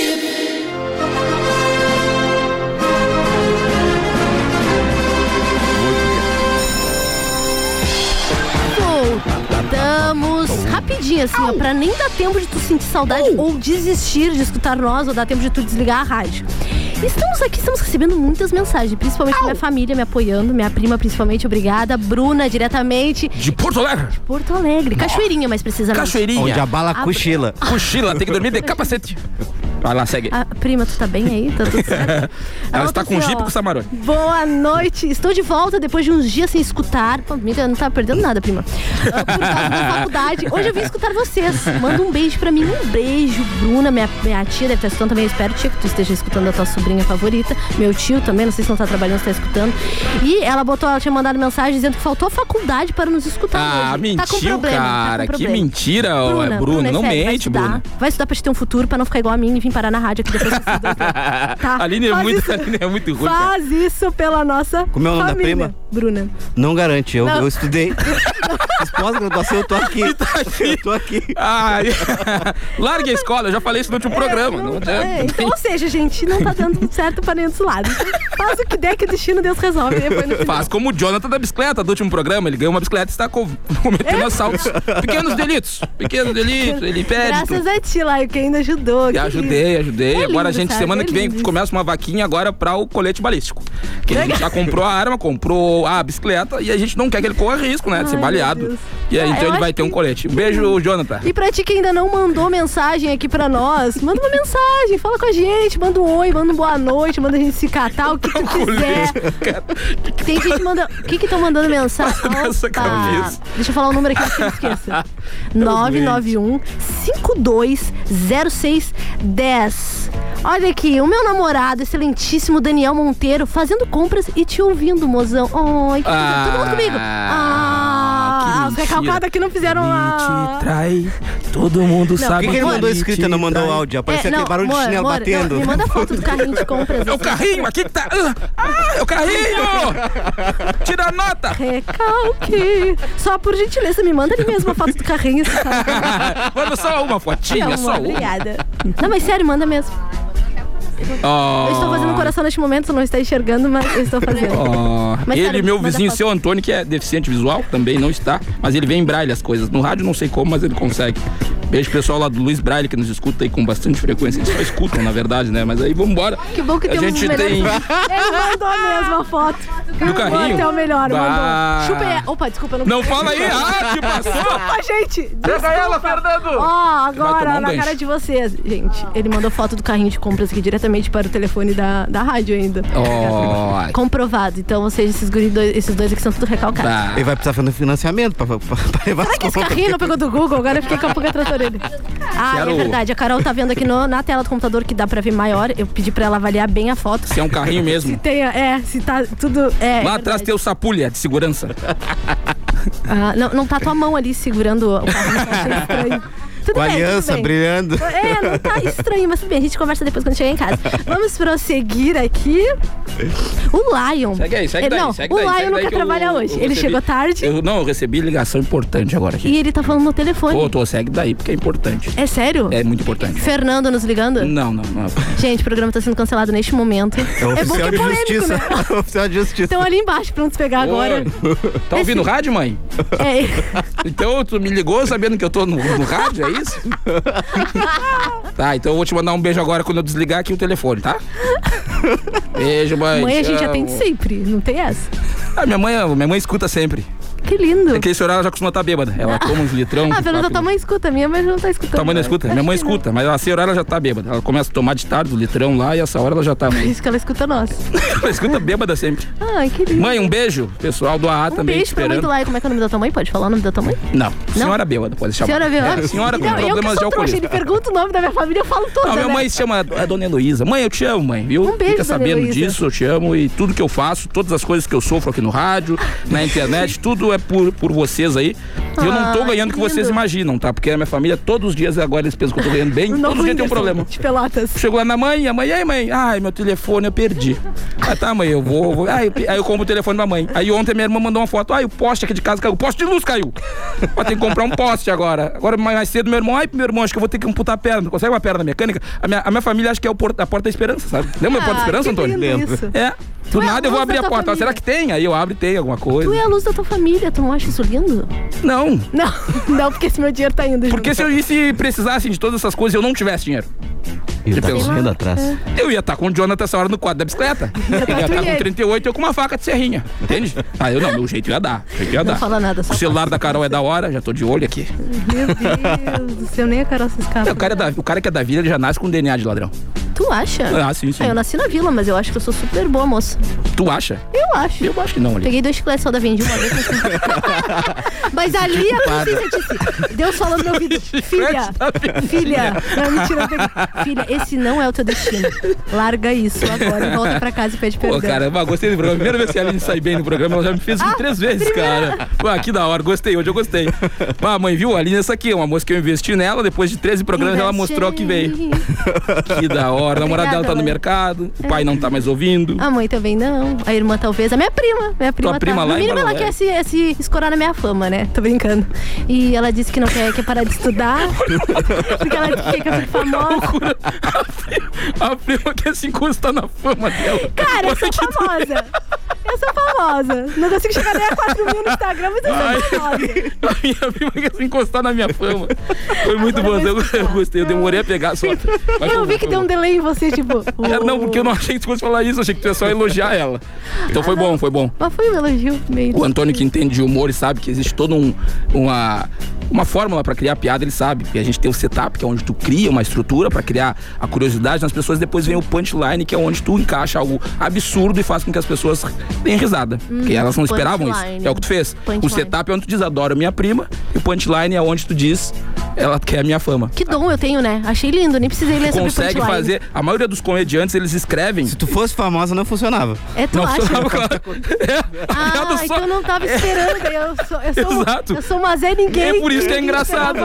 Voltamos rapidinho, assim, ó, pra nem dar tempo de tu sentir saudade ou desistir de escutar nós, ou dar tempo de tu desligar a rádio. Estamos aqui, estamos recebendo muitas mensagens, principalmente da minha família me apoiando, minha prima principalmente, obrigada, Bruna diretamente de De Porto Alegre. Porto Alegre, Cachoeirinha mais precisamente. Cachoeirinha. Onde a bala Ah, cochila. Cochila, tem que dormir de capacete. Vai lá, segue. Ah, prima, tu tá bem aí? Tá tudo certo? Ela Ela está tá com assim, jipe com Samarone. Boa noite, estou de volta depois de uns dias sem escutar. Pô, amiga, não tá perdendo nada, prima. Ah, Por causa da faculdade. Hoje eu vim escutar vocês. Manda um beijo pra mim. Um beijo, Bruna, minha, minha tia deve estar escutando também. Eu espero, tia, que tu esteja escutando a tua sobrinha favorita. Meu tio também, não sei se não tá trabalhando, se tá escutando. E ela botou, ela tinha mandado mensagem dizendo que faltou a faculdade para nos escutar Ah, hoje. tá com mentiu, problema, cara. Tá com que mentira, ó, é Bruno. é não sério, vai mente, estudar. Bruno. Vai estudar pra te ter um futuro, pra não ficar igual a mim e vir parar na rádio aqui depois. que você. Tá? A Aline é muito, isso. Aline é muito ruim. cara. Faz isso pela nossa Como é o nome da família. prima? Bruna. Não garante, eu, Não. eu estudei. Pós-graduação, eu tô aqui. Eu tô aqui. Ai, largue a escola, eu já falei isso no último programa. Não, Não é, então, ou seja, gente, não tá dando certo pra nenhum dos lados. Faz o que der que o destino Deus resolve. Faz como o Jonathan da bicicleta do último programa. Ele ganhou uma bicicleta e está co- cometendo assaltos. Pequenos delitos. Pequenos delitos. Ele pede. Graças a ti, lá, que ainda ajudou. Que ajudei, ajudei. É agora a lindo, gente, sabe? semana É que vem, lindo começa uma vaquinha agora para o colete balístico. Que a gente já comprou a arma, comprou a bicicleta e a gente não quer que ele corra risco, né? De ser Ai, baleado. E aí, Ah, então ele vai ter um colete. Um beijo, Jonathan. E pra ti que ainda não mandou mensagem aqui pra nós, manda uma mensagem, fala com a gente, manda um oi, manda um boa noite, manda a gente se catar, o que tu quiser. Tem gente que manda. O que que estão mandando mensagem? Nessa Opa. cabeça. Deixa eu falar o número aqui que eu esqueça. 991 520610. Olha aqui, o meu namorado, excelentíssimo Daniel Monteiro, fazendo compras e te ouvindo, mozão. Ai, que Ah, todo mundo comigo. Ah, que os recalcados aqui não fizeram a. te trai, todo mundo Por sabe. que, que ele mandou escrita e não mandou áudio? Apareceu É, aquele não, barulho de chinelo amor, batendo. não, me manda foto do carrinho de compras. É o carrinho aqui que tá. Ah, é o carrinho! Tira a nota! Recalque. Só por gentileza, me manda ali mesmo a foto do carrinho. Manda só uma fotinha, Não, só amor, uma. obrigada. Não, mas sério, manda mesmo. Oh. Eu estou fazendo um coração neste momento, você não está enxergando, mas eu estou fazendo. Ó, Mas, ele, sério, meu vizinho, seu Antônio, que é deficiente visual, também não está, mas ele vê em braille as coisas. No rádio não sei como, mas ele consegue. Beijo pessoal lá do Luiz Braille, que nos escuta aí com bastante frequência. Eles só escutam, na verdade, né? Mas aí vamos embora. Que bom que A temos gente melhores. tem- Ele mandou a foto. Do carrinho? Até o melhor, Bah. mandou. Chupa aí. Opa, desculpa, não Não fala aí, ah, que passou! Desculpa, gente. Pega ela, Desculpa. Fernando! Ó, tomar agora, um na gancho. cara de vocês. Gente, ele mandou foto do carrinho de compras aqui diretamente para o telefone da, da rádio ainda. Ó, Comprovado. Então, vocês, esses, guri dois, esses dois aqui são tudo recalcados. tá. Ele vai precisar fazer um financiamento pra, pra, pra levar Será que esse carrinho não pegou do Google? Agora eu fiquei com a pulga da orelha. Ah, Quero- é verdade. A Carol tá vendo aqui no- na tela do computador que dá pra ver maior. Eu pedi pra ela avaliar bem a foto. Se é um carrinho Se mesmo. tem, é, se tá tudo. É, Lá é atrás verdade. tem o sapulha de segurança. Ah, não, não tá tua mão ali segurando o carro. Achei estranho. Tudo Com a bem, aliança bem. brilhando. É, não tá estranho, mas tudo bem, a gente conversa depois quando chegar em casa. Vamos prosseguir aqui. O Lion. Segue aí, segue Ele- daí, Não, segue o daí, Lion segue não daí quer que eu- trabalhar eu hoje. Ele recebi- chegou tarde Eu, não, eu recebi ligação importante agora aqui. e ele tá falando no telefone. Pô, tô, segue daí, porque é importante. É sério? É muito importante. Fernando nos ligando? Não, não, não. Gente, o programa tá sendo cancelado neste momento. É o É bom que oficial é de polêmico, justiça. né? É o oficial de justiça. Estão ali embaixo prontos pegar agora. Tá ouvindo rádio, mãe? É. Então tu me ligou sabendo que eu tô no, no rádio, é isso? tá, então eu vou te mandar um beijo agora quando eu desligar aqui o telefone, tá? Beijo, mãe. Mãe, a gente atende sempre, não tem essa. Ah, minha mãe, minha mãe escuta sempre. Que lindo. É que esse horário ela já costuma estar bêbada. Ela toma uns litrão. Ah, pelo menos a tua mãe escuta, minha mãe não tá escutando. Tua mãe não escuta? Minha mãe escuta, mas a horário ela já tá bêbada. Ela começa a tomar de tarde o litrão lá e essa hora ela já tá. Por isso que ela escuta nós. ela escuta bêbada sempre. Ai, que lindo. Mãe, um beijo. Pessoal do AA um também beijo pra mãe do Lai. Como é que é o nome da tua mãe? Pode falar o nome da tua mãe? Não, senhora bêbada, pode chamar. Senhora viu? É, senhora com não, eu problemas de sou trouxa, alcoolismo. ele pergunta o nome da minha família, eu falo toda, Não, minha né? mãe se chama a Dona Heloísa. Mãe, eu te amo, mãe, viu? Um beijo, Fica sabendo disso, eu te amo. E tudo que eu faço, todas as coisas que eu sofro aqui no rádio, na internet, tudo é por, por vocês aí. E eu não tô Ah, ganhando o que vocês imaginam, tá? Porque a minha família, todos os dias agora eles pensam que eu tô ganhando bem, todo dia tem um problema. De Pelotas. Chego lá na mãe, a mãe, e aí mãe? Ai, meu telefone eu perdi. Ah, tá, mãe, eu vou. vou. Aí, aí eu compro o telefone da mãe. Aí ontem minha irmã mandou uma foto. Ai, o poste aqui de casa caiu. O poste de luz caiu. Ó, tem que comprar um poste agora. Agora, mais mais cedo, meu irmão. Ai, meu irmão, acho que eu vou ter que amputar a perna. Consegue uma perna mecânica? A minha, a minha família acha que é o por- a porta da esperança, sabe? Lembra a porta da Ah, esperança, que Antônio? isso. É. Do é nada eu vou abrir a porta. Ah, Será que tem? Aí eu abro e tem alguma coisa. Tu é a luz da tua família, tu não acha isso lindo? Não. Não, não, porque esse meu dinheiro tá indo Porque junto. se eu e se precisasse de todas essas coisas e eu não tivesse dinheiro. Ele tá correndo atrás. Eu ia estar com o Jonathan essa hora no quadro da bicicleta. Ele ia estar e com ele. 38 e eu com uma faca de serrinha. Entende? Ah, eu não, meu jeito ia dar. o jeito ia dar. Não fala nada, só O celular da Carol é da hora, já tô de olho aqui. Meu Deus do céu, nem a Carol se escapa. O cara, é da, o cara que é da vila, ele já nasce com DNA de ladrão. Tu acha? Ah, sim, sim. Ah, eu nasci na vila, mas eu acho que eu sou super boa, moça. Tu acha? Eu acho. Eu acho que não, ali. Peguei dois chicletes só da vende uma vez. Mas ali a consciência disse. Deus falou no meu ouvido. Filha, filha. Não, mentira, eu peguei. Filha, esse não é o teu destino. Larga isso agora e volta pra casa e pede perdão. Pô, cara, mas gostei do programa. Primeira vez que a Aline sai bem no programa, ela já me fez Ah, três vezes, cara. Pô, que da hora, gostei, hoje eu gostei. Ah, mãe, viu? A Aline, essa aqui é uma moça que eu investi nela, depois de 13 programas ela mostrou que veio. Que da hora, namorada dela tá no mercado, o pai não tá mais ouvindo. A mãe também não. A irmã talvez. A minha prima. Minha prima, prima tá. lá No mínimo ela quer se, se escorar na minha fama, né? Tô brincando. E ela disse que não quer, quer parar de estudar. porque ela quer que eu fique famosa. A prima quer se encostar na fama dela. Cara, eu sou famosa. Eu sou famosa. Não consigo chegar nem a 4 mil no Instagram, mas eu Ai. sou famosa. A minha prima quer se encostar na minha fama. Foi muito bom, eu, eu gostei, eu demorei a pegar só. Mas Eu foi vi que foi deu um bom. delay em você, tipo. É, não, porque eu não achei que tu fosse falar isso, eu achei que tu ia só elogiar ela. Então foi bom, foi bom. Mas foi um elogio meio. O Antônio que entende de humor e sabe que existe toda um, uma, uma fórmula pra criar piada, ele sabe. Que a gente tem o setup, que é onde tu cria uma estrutura pra criar a curiosidade nas pessoas, depois vem o punchline, que é onde tu encaixa algo absurdo e faz com que as pessoas tenham risada. porque elas não esperavam isso. É o que tu fez. O Punchline. setup é onde tu diz, adoro minha prima, e o punchline é onde tu diz, ela quer a minha fama. Que dom eu tenho, né? Achei lindo, nem precisei ler Tu sobre consegue punchline. fazer. A maioria dos comediantes, eles escrevem. Se tu fosse famosa, não funcionava. É, tu Não acha? funcionava, claro. É, Ah, só- então eu não tava esperando. Eu sou, eu sou, Exato. eu sou uma Zé Ninguém. É por isso que é engraçado.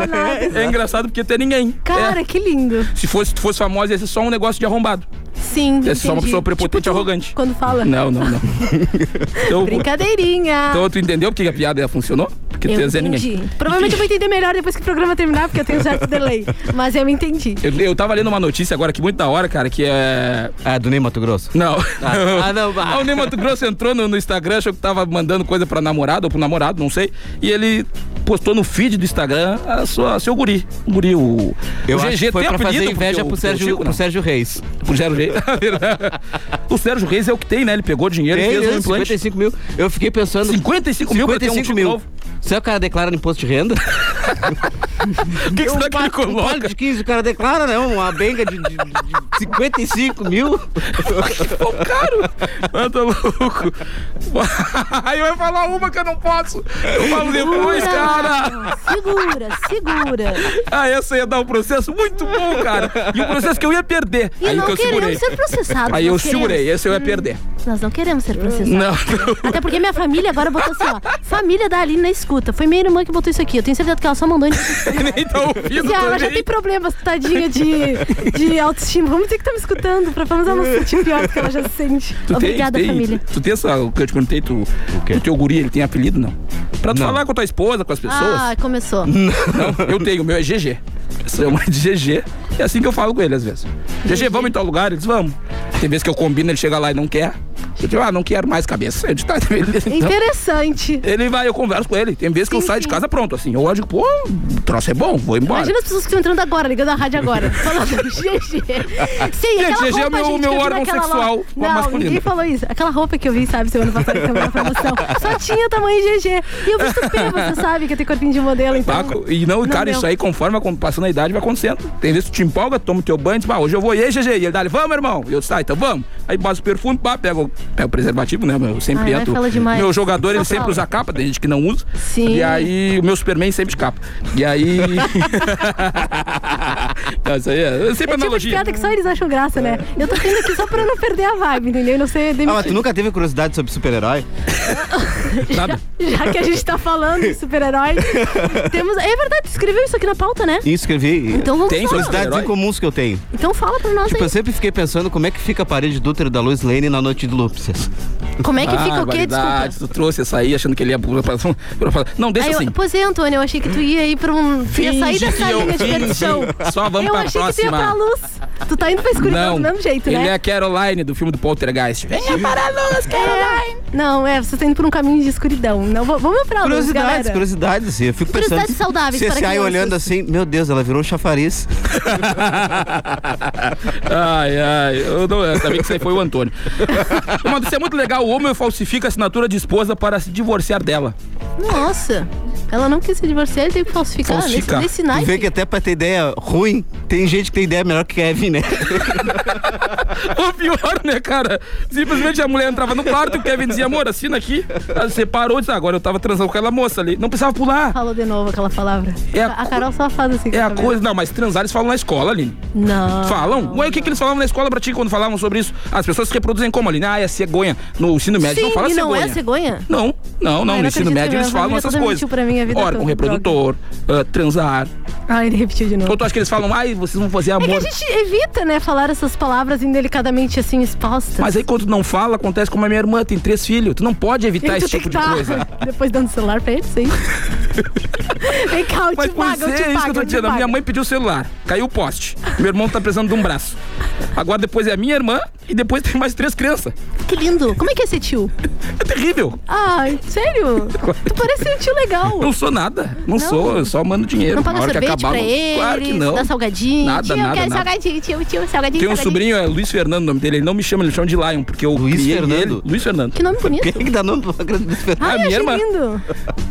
É engraçado porque tem ninguém. Cara, É. que lindo. Se fosse, tu fosse famosa, ia ser só um negócio de arrombado. Sim. Ia ser só uma pessoa prepotente e Tipo tu, arrogante. Quando fala. Não, não, não. Então, Brincadeirinha. então tu entendeu porque a piada funcionou? Porque tu eu ia dizer entendi. ninguém. Provavelmente eu vou entender melhor depois que o programa terminar, porque eu tenho um certo delay. Mas eu me entendi. Eu, eu tava lendo uma notícia agora que muito da hora, cara, que é. Ah, do Ney Mato Grosso. Não. Ah, não, bah. Ah, o Ney Mato Grosso entrou no, no Instagram, achou que tava mandando coisa pra namorada ou pro namorado, não sei. E ele postou no feed do Instagram a sua, seu guri. O guri, o. Eu o acho que foi tem pra fazer inveja pro Sérgio, Chico, pro. Sérgio Reis. O Sérgio Reis. o Sérgio Reis é o que tem, né? Ele pegou dinheiro e fez um né? implante. 55 mil. Eu fiquei pensando. 55 mil pra ter um 55 tipo mil. novo. Se o cara declara no imposto de renda, O que, que será que ele um coloca? de 15, o cara declara, né? Uma benga de, de, de 55 mil. Ficou caro. Ah, tá louco. Aí vai falar uma que eu não posso. Eu falo depois, cara. Segura, segura. Ah, essa ia dar um processo muito bom, cara. E um processo que eu ia perder. E Aí não que eu segurei. queremos ser processados. Aí eu queremos. segurei, esse eu ia perder. Nós não queremos ser processados. Não, Até porque minha família agora botou assim, ó. Família da Aline na escuta. Foi minha irmã que botou isso aqui. Eu tenho certeza que ela só mandou ele. Nem tá ouvindo ela já tem problemas, tadinha de, de autoestima. Vamos dizer que tá me escutando, pra pelo menos ela não se sentir pior do que ela já se sente. Tu Obrigada, tem, família. Tu tem essa, o que eu te contei, tu, o teu guri, ele tem apelido, não? Pra tu Não. falar com a tua esposa, com as pessoas. Ah, começou. Não, eu tenho, o meu é GG. Chama de GG. É assim que eu falo com ele às vezes. GG, vamos em tal lugar? Eles vamos. Tem vezes que eu combino, ele chega lá e não quer. Eu digo, ah, não quero mais cabeça. Eu digo, tá, beleza, então. Interessante. Ele vai, eu converso com ele. Tem vezes que eu Sim, saio de sim. casa pronto, assim. Eu olho digo, pô, o troço é bom, vou embora. Imagina as pessoas que estão entrando agora, ligando a rádio agora, falando GG. Sim, aquela GG é roupa, meu- gente, meu eu vi órgão sexual loja. Não, masculino. ninguém falou isso. Aquela roupa que eu vi, sabe, semana passada que na promoção, só tinha tamanho GG. E eu visto P, você sabe que eu tenho corpinho de modelo, então... Paco, e não, Não cara, deu. isso aí, conforme passando a idade, vai acontecendo. Tem vezes que tu te empolga, toma o teu banho, diz, pá, hoje eu vou, e aí, GG? E ele dá, vamos, irmão. E eu disse, tá, então vamos. Aí passa o perfume, pá, pega o, pega o preservativo, né? Eu sempre vai, entro. demais. Meu jogador, ele Só sempre fala. usa capa, tem gente que não usa. Sim. E aí, o meu Superman sempre de capa. E aí. não, isso aí é, é sempre É tipo analogia. piada que só eles acham graça, né? Eu tô vindo aqui só pra não perder a vibe, entendeu? E não ser Ah, mas tu nunca teve curiosidade sobre super-herói? Nada. Já que a gente tá falando de super-heróis, temos... É verdade, tu escreveu isso aqui na pauta, né? E escrevi. Então vamos Tem falar. Curiosidades Super-herói? incomuns que eu tenho. Então fala pra nós Tipo, aí. eu sempre fiquei pensando como é que fica a parede do útero da Lois Lane na noite de Como é que Ah, fica o quê? Desculpa. barbaridade, Tu trouxe essa aí achando que ele ia. Não, deixa Aí eu, assim. Pois é, Antônio, eu achei que tu ia ir pra um. Tu ia sair Finge dessa eu linha de perdição. Só vamos eu pra achei que tu ia pra luz. Tu tá indo pra escuridão Não, do mesmo jeito, ele né? é a Caroline do filme do Poltergeist. Venha para a luz, Caroline! Não, é, você tá indo por um caminho de escuridão. Não, vamos pra luz, Curiosidades, galera. curiosidades, assim. Eu fico pensando. Curiosidades saudáveis para CSI crianças. olhando assim, meu Deus, ela virou um chafariz. ai, ai, eu não, eu sabia que isso aí foi o Antônio. Isso é muito legal. O homem falsifica a assinatura de esposa para se divorciar dela. Nossa, ela não quis se divorciar, ele tem que falsificar. Falsificar. Nesse, nesse vê que até pra ter ideia ruim, tem gente que tem ideia melhor que Kevin, né? O pior, né, cara? Simplesmente a mulher entrava no quarto e o Kevin dizia, amor, assina aqui. Ela separou e disse, "Ah, agora eu tava transando com aquela moça ali. Não precisava pular. Falou de novo aquela palavra. É a a, Carol só faz assim. É a coisa. Não, mas transar eles falam na escola, Aline. Não. Falam? Ué, o que, que eles falavam na escola pra ti quando falavam sobre isso? As pessoas se reproduzem como, Aline? Ah, é cegonha. No ensino médio Sim, não fala e não cegonha. é cegonha? Não, não, não. Ai, no não ensino médio que eles falam essas coisas. Órgão reprodutor, ah, transar. Ah, ele repetiu de novo. Ou tu acha que eles falam, ai, vocês vão fazer É que amor. a gente evita, né, falar essas palavras indelicadamente assim expostas. Mas aí quando tu não fala, acontece como a minha irmã, tem três filhos. Tu não pode evitar esse tipo de coisa. Depois dando celular pra eles, sim. Vem cá, eu te pois pago, eu é, te é isso pago. que eu tô dizendo. A minha pago. mãe pediu o celular, caiu o poste. Meu irmão tá precisando de um braço. Agora depois é a minha irmã e depois tem mais três crianças. Que lindo. Como é que é ser tio? É terrível. Ai, sério? tu parece um tio legal. Não sou nada. Não, Não? sou, eu só mando dinheiro. Não paga Na hora que sorvete acabar, pra não- eles, Claro que não. dá salgadinho. Nada, tio, nada, eu quero nada. salgadinho, tio, tio, salgadinho, Tem um salgadinho. sobrinho, é Luiz Fernando, o nome dele. Ele não me chama, ele me chama de Lion, porque eu Luiz criei Fernando? ele. Luiz Fernando. Que nome bonito. Quem que dá nome pra uma grande Ai, a eu minha irmã. lindo.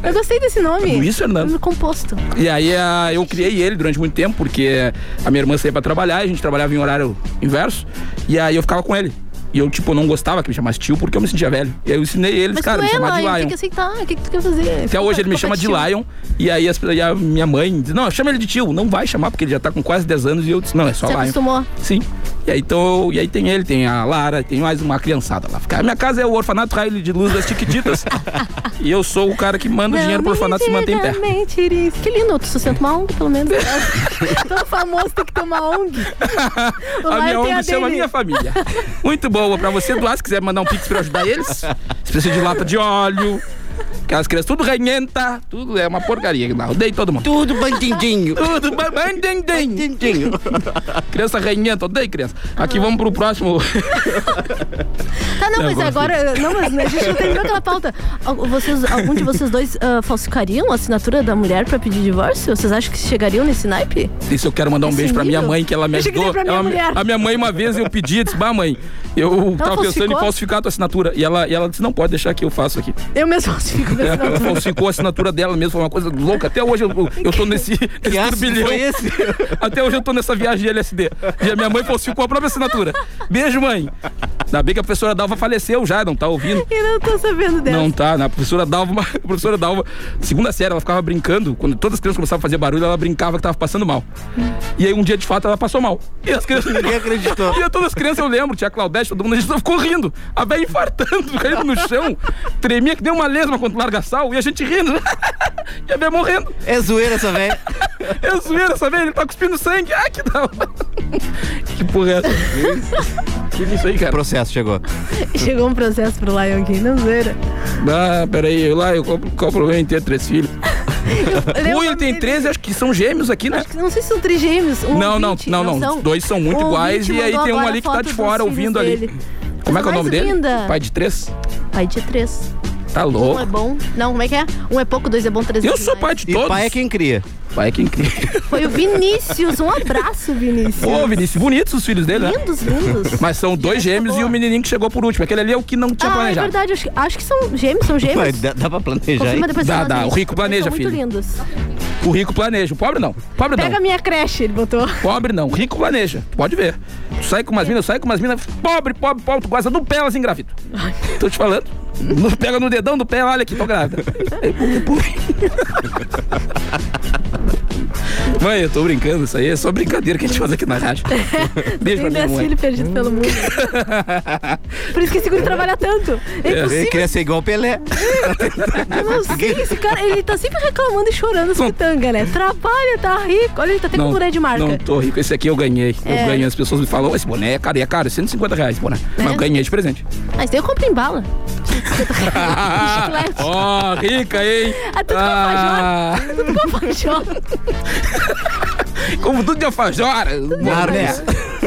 Eu gostei desse nome. Luiz Fernando. Nome composto. E aí a- eu criei ele durante muito tempo, porque a minha irmã saía pra trabalhar, a gente trabalhava em horário inverso, e aí eu ficava com ele. E eu, tipo, não gostava que me chamasse tio porque eu me sentia velho. E aí eu ensinei eles, Mas cara, me é chamar de Lion, tem que aceitar. O que, que tu quer fazer? Até hoje ele me chama de Lion, e aí as- e a minha mãe diz, não, chama ele de tio. Não vai chamar, porque ele já tá com quase 10 anos, e eu disse, não, é só Se Lion. acostumou. Sim. E aí, então, e aí tem ele, tem a Lara, tem mais uma criançada lá. A minha casa é o orfanato Raio de Luz das Tiquititas. e eu sou o cara que manda o dinheiro pro orfanato se manter em pé. Mentiris. Que lindo, tu sustenta uma ONG, pelo menos. Todo famoso tem que ter uma ONG. A minha ONG chama dele. Minha Família. Muito boa. Pra você doar, se quiser mandar um pix pra ajudar eles. Se precisa de lata de óleo. Aquelas crianças tudo ranhenta. Tudo é uma porcaria lá. Odeio todo mundo. Tudo bandidinho. Tudo bandindinho. bandidinho. Criança ranhenta, odeio criança. Aqui vamos pro próximo. Tá, não, mas agora. Não, mas a gente não terminou aquela pauta. Vocês, algum de vocês dois ah, falsificariam a assinatura da mulher pra pedir divórcio? Vocês acham que chegariam nesse naipe? Isso eu quero mandar um Esse beijo pra minha nível? mãe, que ela me ajudou. minha Ela a minha mãe, uma vez, eu pedi, disse, bah, mãe, eu tava pensando em falsificar a tua assinatura. E ela, e ela disse, não pode deixar que eu faço aqui. Eu mesmo falsifico minha Ela falsificou a assinatura dela mesmo, foi uma coisa louca. Até hoje eu, eu, tô nesse, nesse turbilhão. foi esse? Até hoje eu tô nessa viagem de LSD. E a minha mãe falsificou a própria assinatura. Beijo, mãe. Ainda bem que a professora Dalva faleceu já, não tá ouvindo. Eu não tô sabendo dela. Não tá, na professora Dalva, a professora Dalva, segunda série, ela ficava brincando, quando todas as crianças começavam a fazer barulho, ela brincava que tava passando mal. E aí um dia, de fato, ela passou mal. E as crianças. Ninguém acreditou. E todas as crianças eu lembro, tinha a Claudete, todo mundo, a gente ficou rindo. A velha infartando, caindo no chão, tremia que deu uma lesma quando larga sal, e a gente rindo. E a morrendo. É zoeira essa velha. É zoeira essa velha, ele tá cuspindo sangue. Ah, que da. Que porra é essa? Que é isso aí, cara? Processo chegou. Chegou um processo pro Lion King, não zoeira. Ah, peraí, eu lá eu compro, compro em ter três filhos. O ele tem dele? 13, acho que são gêmeos aqui, né? Não sei se são trigêmeos. Um Não, não, não, não. são? Os dois são muito Um iguais e aí tem um ali que tá de fora ouvindo ali. dele. Como é que é o nome dele? linda. Pai de três? Pai de três. Tá Um é louco. bom. Não, como é que é? Um é pouco, dois é bom, três é Eu sou pai de E todos. pai é quem cria. Pai é quem cria. Foi o Vinícius. Um abraço, Vinícius. Ô, Vinícius, bonitos os filhos dele, né? Lindos, lindos. Mas são dois gêmeos e o menininho que chegou por último. Aquele ali é o que não tinha ah, é planejado. verdade. Acho, acho que são gêmeos, são gêmeos. Mas dá, dá pra planejar aí? Confirma depois Dá, dá. O rico planeja, Eles são filho. muito lindos. O rico planeja. O pobre não. Pobre Pega a não. minha creche, ele botou. Pobre não. O rico planeja. Pode ver. Tu sai com umas minas, sai com umas minas. Pobre, pobre, pobre. Tu gosta do pé, elas engravidam. Tô te falando. No- Pega no dedão do pé, olha aqui, tô grávida. É, é, pô. Mãe, eu tô brincando, isso aí é só brincadeira que a gente faz aqui na rádio. Beijo pra Tem minha dez mãe. filhos perdidos pelo mundo. Por isso que esse guri trabalha tanto. É Ele impossível. queria ser igual o Pelé. Eu não sei, esse cara, ele tá sempre reclamando e chorando as pitangas, né? Trabalha, tá rico. Olha, ele tá até com boné de marca. Não tô rico, esse aqui eu ganhei. É. Eu ganhei. As pessoas me falam, "Ô, esse boné é caro, é caro, 150 reais esse boné. Mas eu ganhei de presente. Ah, isso daí eu compro em bala. Chiclete. Ó, rica, hein? Ah, tudo com Ah, alfajor. Tudo com alfajor. Como tudo de alfajora.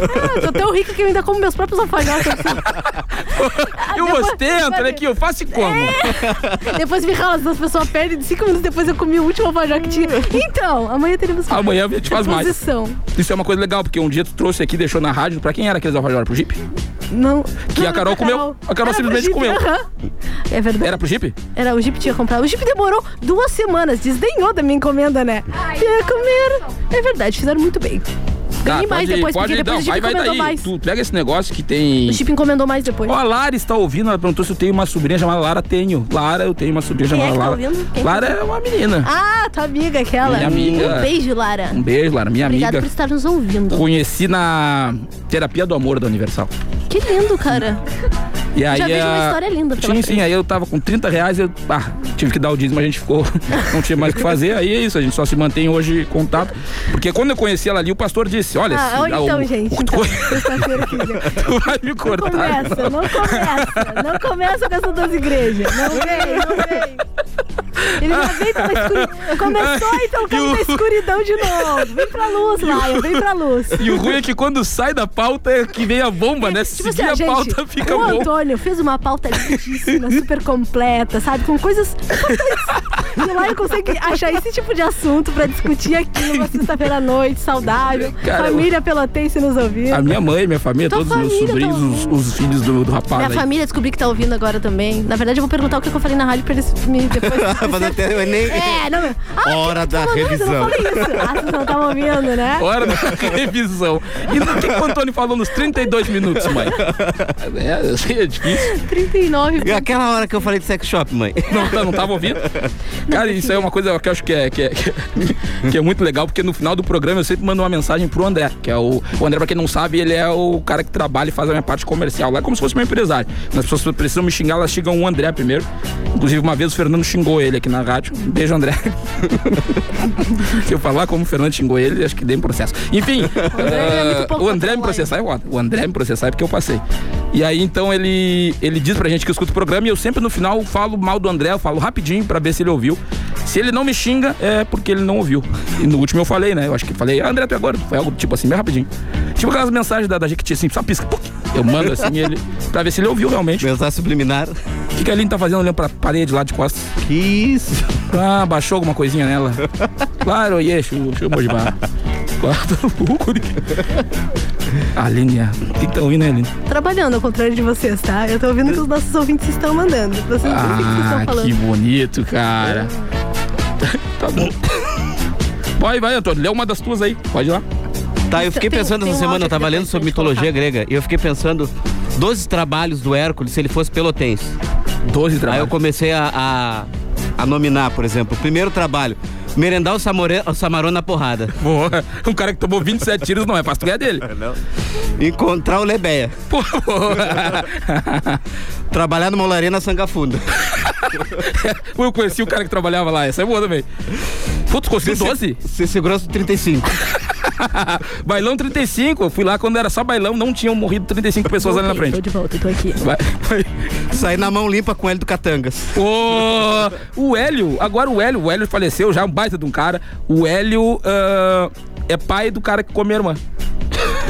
Ah? Ah, tô tão rica que eu ainda como meus próprios alfajores. assim. Eu depois- ostento, olha aqui, eu faço e como. Depois me rala, as pessoas perdem. Cinco minutos depois eu comi o último alfajor que tinha. Então, amanhã teremos Amanhã a gente faz mais. Isso é uma coisa legal, porque um dia tu trouxe aqui, deixou na rádio, pra quem era aqueles alfajores? Pro Jeep? Não. Que não, a Carol comeu. A Carol Era simplesmente comeu. aham. É verdade. Era pro Jeep? Era, o Jeep tinha comprado. O Jeep demorou duas semanas, desdenhou da minha encomenda, né? E comeram. É verdade, fizeram muito bem. Ganhei Tá, mais depois, pode, porque depois não, o Jeep vai, vai encomendou daí. mais. Tu pega esse negócio que tem... O Jeep encomendou mais depois. Ó, a Lara está ouvindo, ela perguntou se eu tenho uma sobrinha chamada Lara. Tenho. Lara, eu tenho uma sobrinha Quem é chamada tá Lara. ouvindo? Quem Lara é uma menina. Ah, tua amiga aquela. Minha amiga. Um beijo, Lara. Um beijo, Lara, minha Obrigada amiga. por estar nos ouvindo. Conheci na terapia do amor da Universal. Que lindo, cara. E aí, Já vejo uma história linda Sim, frente. sim, aí eu tava com 30 reais, eu ah, tive que dar o dízimo, a gente ficou, não tinha mais o que fazer, aí é isso, a gente só se mantém hoje em contato. Porque quando eu conheci ela ali, o pastor disse, olha, Ah, olha então, o- gente. o- Então, vem. tu vai me Não cortar. começa, não começa. Não começa com essa das igrejas. Não vem, não vem. Ele já veio pela escuridão. Começou então o caminho da escuridão de novo. Vem pra luz, Laia, vem pra luz. E o ruim é que quando sai da pauta é que vem a bomba, né? Se Tipo assim, seguir a a gente, pauta, fica o bom. Antônio fez uma pauta lindíssima, super completa, sabe? Com coisas importantes. E o Laia consegue achar esse tipo de assunto pra discutir aqui numa sexta-feira à noite, saudável. Cara, família pelotense nos ouvindo. A minha mãe, minha família, Tua todos os meus sobrinhos, tá os, os filhos do, do rapaz Minha aí. família descobri que tá ouvindo agora também. Na verdade, eu vou perguntar o que eu falei na rádio pra eles me depois. Fazer até o Enem. É, não. Ah, Hora que- da não, mas Eu revisão. não falei isso. Ah, vocês não estavam ouvindo, né? Hora da revisão. E no que, o Antônio falou nos 32 minutos, mãe? É, eu sei, é difícil. 39. E aquela hora que eu falei de sex shop, mãe? Não, tá- não tava ouvindo? Cara, isso aí é uma coisa que eu acho que é, que, é, que é- que é muito legal, porque no final do programa eu sempre mando uma mensagem pro André, que é o. O André, pra quem não sabe, ele é o cara que trabalha e faz a minha parte comercial. Lá é como se fosse meu empresário. As pessoas precisam me xingar, elas xingam o André primeiro. Inclusive, uma vez o Fernando xingou ele aqui na rádio. Beijo, André. Se eu falar como o Fernando xingou ele, acho que dei um processo. Enfim, é ah, o André me processar é foda. O André me processar é porque eu passei. E aí, então, ele, ele diz pra gente que escuta o programa e eu sempre no final falo mal do André, eu falo rapidinho pra ver se ele ouviu. Se ele não me xinga, é porque ele não ouviu. E no último eu falei, né? Eu acho que falei, ah, André, tu é agora. Foi algo tipo assim, bem rapidinho. Tipo aquelas mensagens da, da Jequiti, assim, só pisca. Eu mando assim ele, pra ver se ele ouviu realmente. Mensagem subliminar. O que, que a Aline tá fazendo olhando pra parede lá de costas? Que isso? Ah, baixou alguma coisinha nela. Claro, yes, chamou de bar. Aline, o que que tá ouvindo, né, Aline? Trabalhando ao contrário de vocês, tá? Eu tô ouvindo o que os nossos ouvintes estão mandando. Vocês não sabem o que vocês estão Ah, falando. que bonito, cara. Tá bom. Vai, vai, Antônio, lê uma das tuas aí. Pode ir lá. Tá, eu fiquei Tem- pensando tem essa semana, eu tava lendo sobre mitologia grega e eu fiquei pensando 12 trabalhos do Hércules se ele fosse pelotense. 12 Aí eu trabalhos. comecei a, a, a nominar, por exemplo, o primeiro trabalho, Merendar o, samore, o samarão na porrada. Porra, um cara que tomou 27 tiros não é fácil ganhar dele. Encontrar o Lebeia. Porra. Trabalhar numa olaria na Sangafunda. Eu conheci o cara que trabalhava lá, essa é boa também. Pô, tu conseguiu 12? Ser segurança 35. bailão 35, eu fui lá quando era só bailão, não tinham morrido 35 pessoas ali na Tô frente. de volta, tô aqui. Vai, vai. Sair na mão limpa com ele do Catangas. Ô, o Hélio, agora o Hélio, o Hélio faleceu já, um baita de um cara. O Hélio ah, é pai do cara que come a irmã.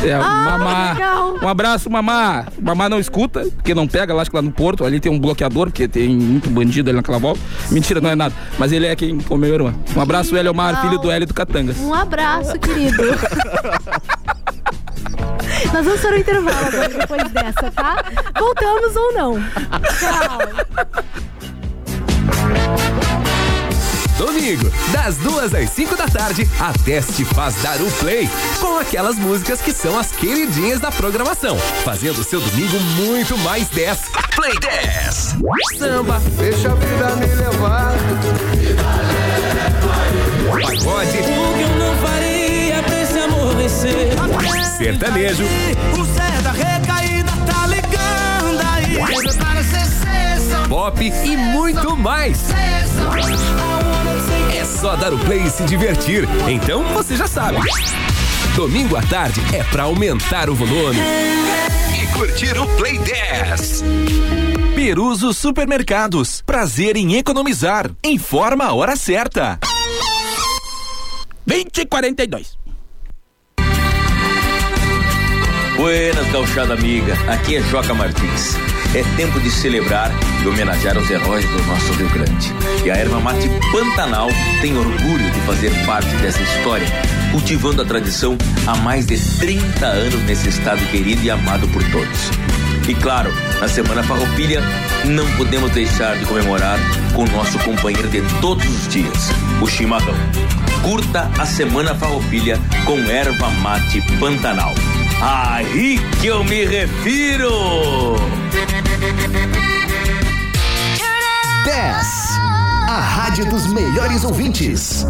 É, mamá. legal. Um abraço, mamá. Mamá não escuta, porque não pega, lá, acho que lá no Porto, ali tem um bloqueador, porque tem muito bandido ali naquela volta. Mentira, não é nada. Mas ele é quem comeu a irmã. Um abraço, Hélio Omar, filho do Hélio do Catangas. Um abraço, querido. Nós vamos para o intervalo agora, depois dessa, tá? Voltamos ou não. Tchau. Domingo, das duas às 5 da tarde, a Teste faz dar o play com aquelas músicas que são as queridinhas da programação, fazendo o seu domingo muito mais 10. Play 10. Samba, Deixa a vida me levar. pagode, O que eu não faria pra esse amor vencer? sertanejo, O Zé da recaída tá ligando aí. Pop e muito mais. É só dar o play e se divertir. Então você já sabe. Domingo à tarde é pra aumentar o volume. E curtir o Play 10. Peruso Supermercados. Prazer em economizar. Informa a hora certa. 20 e 42. Buenas, gauchada amiga. Aqui é Joca Martins. É tempo de celebrar e homenagear os heróis do nosso Rio Grande. E a erva mate Pantanal tem orgulho de fazer parte dessa história, cultivando a tradição há mais de 30 anos nesse estado querido e amado por todos. E claro, na Semana Farroupilha, não podemos deixar de comemorar com o nosso companheiro de todos os dias, o chimarrão. Curta a Semana Farroupilha com erva mate Pantanal. Aí que eu me refiro! 10. A rádio dos melhores ouvintes.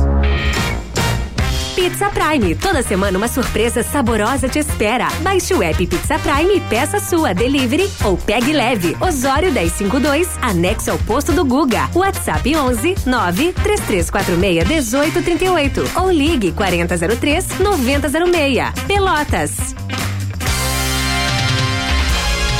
Pizza Prime. Toda semana uma surpresa saborosa te espera. Baixe o app Pizza Prime e peça sua delivery ou pegue leve. Osório 1052, anexo ao posto do Guga. WhatsApp 11 93346 1838 ou ligue 4003 9006. Pelotas.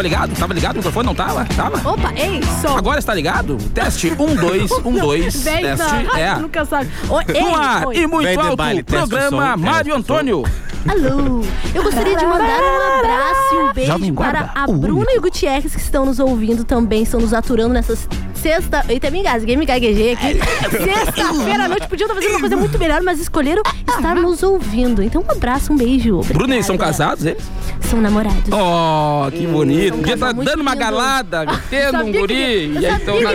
Tava ligado? Tava ligado? O microfone não tava? Tava? Opa, ei, som. Agora está ligado? Teste 1, 2, 1, 2. Vem Teste. É. Nunca sabe. Oi, ei, No ar oi. e muito Vem alto. baile, o programa som, Mário o Antônio. Alô, eu gostaria de mandar um abraço e um beijo para a o Bruna e o Gutierrez que estão nos ouvindo também, estão nos aturando nessa sexta. Eita, me engasguei, me gaguejei aqui. Sexta-feira à noite, podiam estar fazendo uma coisa muito melhor, mas escolheram estar nos ouvindo. Então, um abraço, um beijo. Obrigada. Bruna, eles são casados, eles? São namorados. Oh, que bonito. um Podia estar muito dando uma lindo. galada, metendo um guri. eu E aí estão isso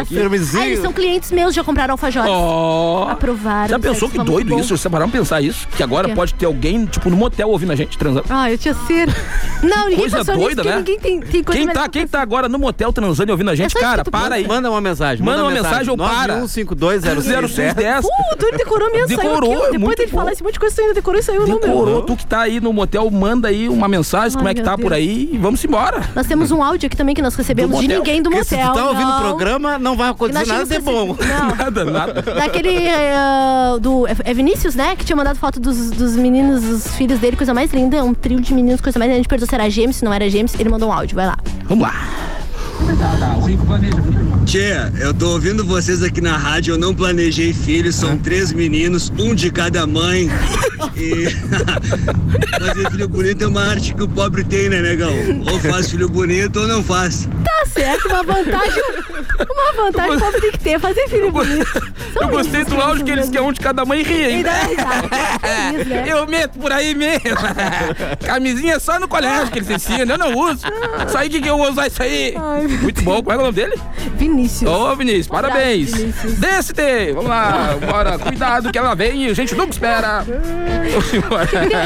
aqui. Ah, eles são clientes meus, já compraram alfajores. Oh. Aprovaram. Já pensou que doido bom. isso? Vocês pararam pra pensar isso? Que agora pode ter alguém, tipo, no motel ouvindo a gente transando. Ah, eu tinha ser. Não, ninguém Coisa doida, nisso, né? Ninguém tem, tem coisa Quem tá, quem tá agora no motel transando e ouvindo a gente, É só cara, para aí. Manda uma mensagem. Manda uma mensagem ou para. 91520610. Puta, ele decorou mesmo. saiu Decorou, aqui, é Depois muito dele bom. falar esse monte de coisa, tu ainda decorou e saiu o número. Decorou, tu que tá aí no motel, manda aí uma mensagem, como Ai, é que tá por Deus. aí e vamos embora. Nós temos um áudio aqui também que nós recebemos de ninguém do motel. se tu tá ouvindo o programa, não vai acontecer nada de bom. Nada, nada. Daquele eh, do é Vinícius, né? Que tinha mandado foto dos, dos meninos, dos filhos dele, coisa mais linda. Um trio de meninos, coisa mais linda. A gente perguntou se era gêmeos, se não era gêmeos. Ele mandou um áudio, vai lá. Vamos lá. 打打我也不知道什么 Tia, eu tô ouvindo vocês aqui na rádio, eu não planejei filhos, são três meninos, um de cada mãe. E fazer filho bonito é uma arte que o pobre tem, né, negão? Ou faz filho bonito ou não faz. Tá certo, uma vantagem. Uma vantagem que o povo tem que ter, é fazer filho bonito. Eu gostei do áudio que eles querem um de cada mãe ri ainda. dá risada. É isso, né? Eu meto por aí mesmo. Camisinha só no colégio que eles ensinam, eu não uso. Isso aí que que eu vou usar isso aí. Muito bom, qual é o nome dele? Vinícius. Ô, Vinícius, parabéns. Vinícius. Desce, vamos lá, bora. Cuidado que ela vem e a gente nunca espera.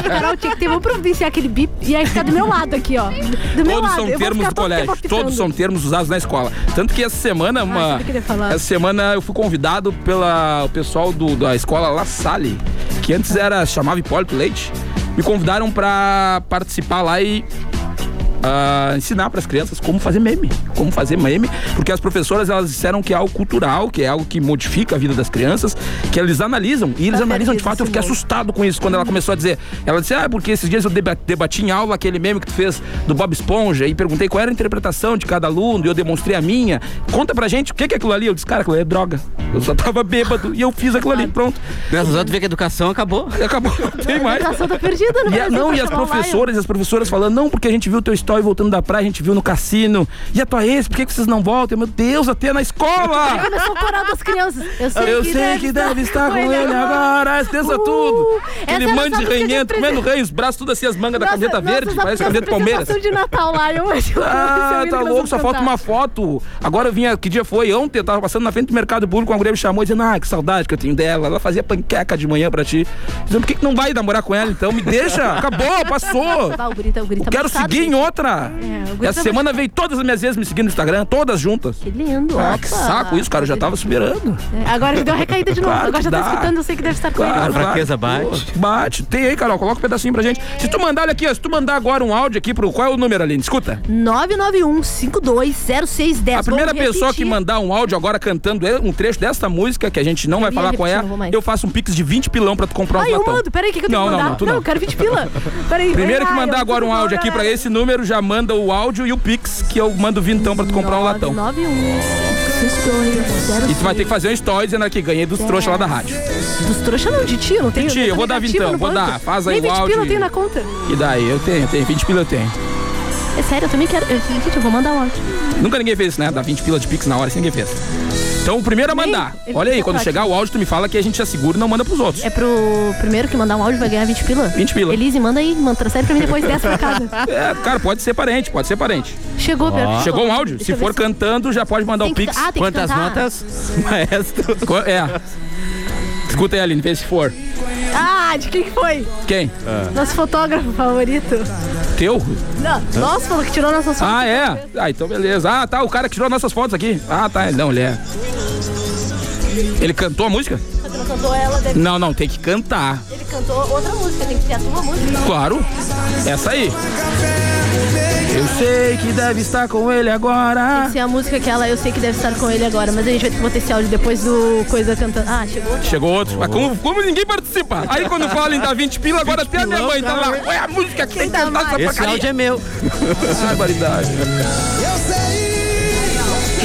Carol, tinha que ter, vamos providenciar aquele bip e aí ficar do meu lado aqui, ó. Do meu Todos lado. são termos do colégio. Todos são termos usados na escola. Tanto que essa semana, uma, falar. essa semana eu fui convidado pela o pessoal do, da escola La Salle, que antes era chamava Hipólito Leite. Me convidaram pra participar lá e ah, ensinar para as crianças como fazer meme, como fazer meme, porque as professoras elas disseram que é algo cultural, que é algo que modifica a vida das crianças, que eles analisam e eles Tá analisam de fato. Eu fiquei assustado com isso quando ela começou a dizer. Ela disse: Ah, porque esses dias eu deba- debati em aula aquele meme que tu fez do Bob Esponja e perguntei qual era a interpretação de cada aluno e eu demonstrei a minha. Conta pra gente o que é aquilo ali. Eu disse: Cara, aquilo ali é droga. Eu só tava bêbado e eu fiz aquilo ali. Pronto. Nessas horas tu vê que a educação acabou. Acabou, não tem A mais. educação tá perdida no E a- Brasil, não, e as o Lion. professoras, e as professoras falando, não, porque a gente viu teu story voltando da praia, a gente viu no cassino. E a tua ex, por que, que vocês não voltam? Meu Deus, até na Aí escola! começou o coral das crianças. Eu sei, Eu sei que deve estar com ele agora, as crianças tudo. Aquele é a mãe de presente. comendo rei, os braços tudo assim, as mangas da Nossa- camiseta nossa, verde, parece camiseta do Palmeiras. de Natal lá, eu acho. Ah, tá louco, só falta uma foto. Agora eu vinha, que dia foi? Ontem eu tava passando na frente do mercado público, uma mulher me chamou dizendo, ah, que saudade que eu tenho dela. Ela fazia panqueca de manhã pra ti. Dizendo, por que, que não vai namorar com ela então? Me deixa, acabou, passou. O o tá Quero seguir em gente. Outra. É, Essa semana veio todas as minhas vezes me seguindo no Instagram, todas juntas. Que lindo, Ah, opa. que saco isso, cara. Eu já tava superando. É, Agora que deu uma recaída de novo. Claro Agora já tá escutando, eu sei que deve estar com Claro, ele. A fraqueza bate. Pô, Bate. Tem aí, Carol. Coloca um pedacinho pra gente. Se tu mandar, olha aqui, ó. Se tu mandar agora um áudio aqui pro. Qual é o número, Aline? Escuta. 991-520610. A primeira pessoa que mandar um áudio agora cantando um trecho desta música, que a gente não vai ia falar qual é, não eu faço um pix de 20 pilão pra tu comprar um Ai, eu latão. mando. Peraí, o que, que eu tenho Não, que não, mandar? não, tu não. eu quero 20 pila. Peraí. Primeiro que mandar eu- agora um áudio aqui pra esse número, já manda o áudio e o pix, que eu mando vintão pra tu comprar um latão. 991 E tu vai ter que fazer um story dizendo aqui, ganhei dos trouxas lá da rádio. Dos trouxas não, de tio, não tem. De tio, eu vou dar vintão, vou dar, faz aí Nem o 20 áudio pila eu tenho na conta. E daí? Eu tenho, tenho. 20 pila eu tenho. É sério, eu também quero. Eu, gente, eu vou mandar o áudio. Nunca ninguém fez isso, né? Dar 20 pila de pix na hora, assim ninguém fez. Então o primeiro a mandar. ele Olha aí, fez quando ótimo. chegar o áudio, tu me fala que a gente já segura e não manda pros outros. É pro primeiro que mandar um áudio vai ganhar 20 pila? 20 pila. Elise, manda aí, manda, transfere pra mim depois dessa pra casa. É, cara, pode ser parente, pode ser parente. Chegou, Pedro. Chegou um áudio? Deixa Se for cantando, já pode mandar Tem o que- pix. ah, tem que Quantas cantar. notas? Maestro. É. Escuta aí, Aline, vê se for. Ah, de quem que foi? Quem? Nosso fotógrafo favorito. Teu? Não, nossa, falou que tirou nossas fotos. Ah, é? Ah, então beleza. Ah, tá, o cara que tirou nossas fotos aqui. Ah, tá. Não, ele é. Ele cantou a música? Não cantou ela, deve... Não, não, tem que cantar. ele cantou outra música, tem que ser a tua música. Claro. Essa aí. Eu sei que deve estar com ele Tem agora. que ser a música que ela, eu sei que deve estar com ele agora, mas a gente vai ter que botar esse áudio depois do coisa cantando. Ah, chegou outro. Chegou outro. Mas como, como ninguém participa? Aí quando fala em dar 20 pila, agora até a minha mãe tá lá. Ué, a música que tem que cantar essa Esse áudio é meu. Barbaridade.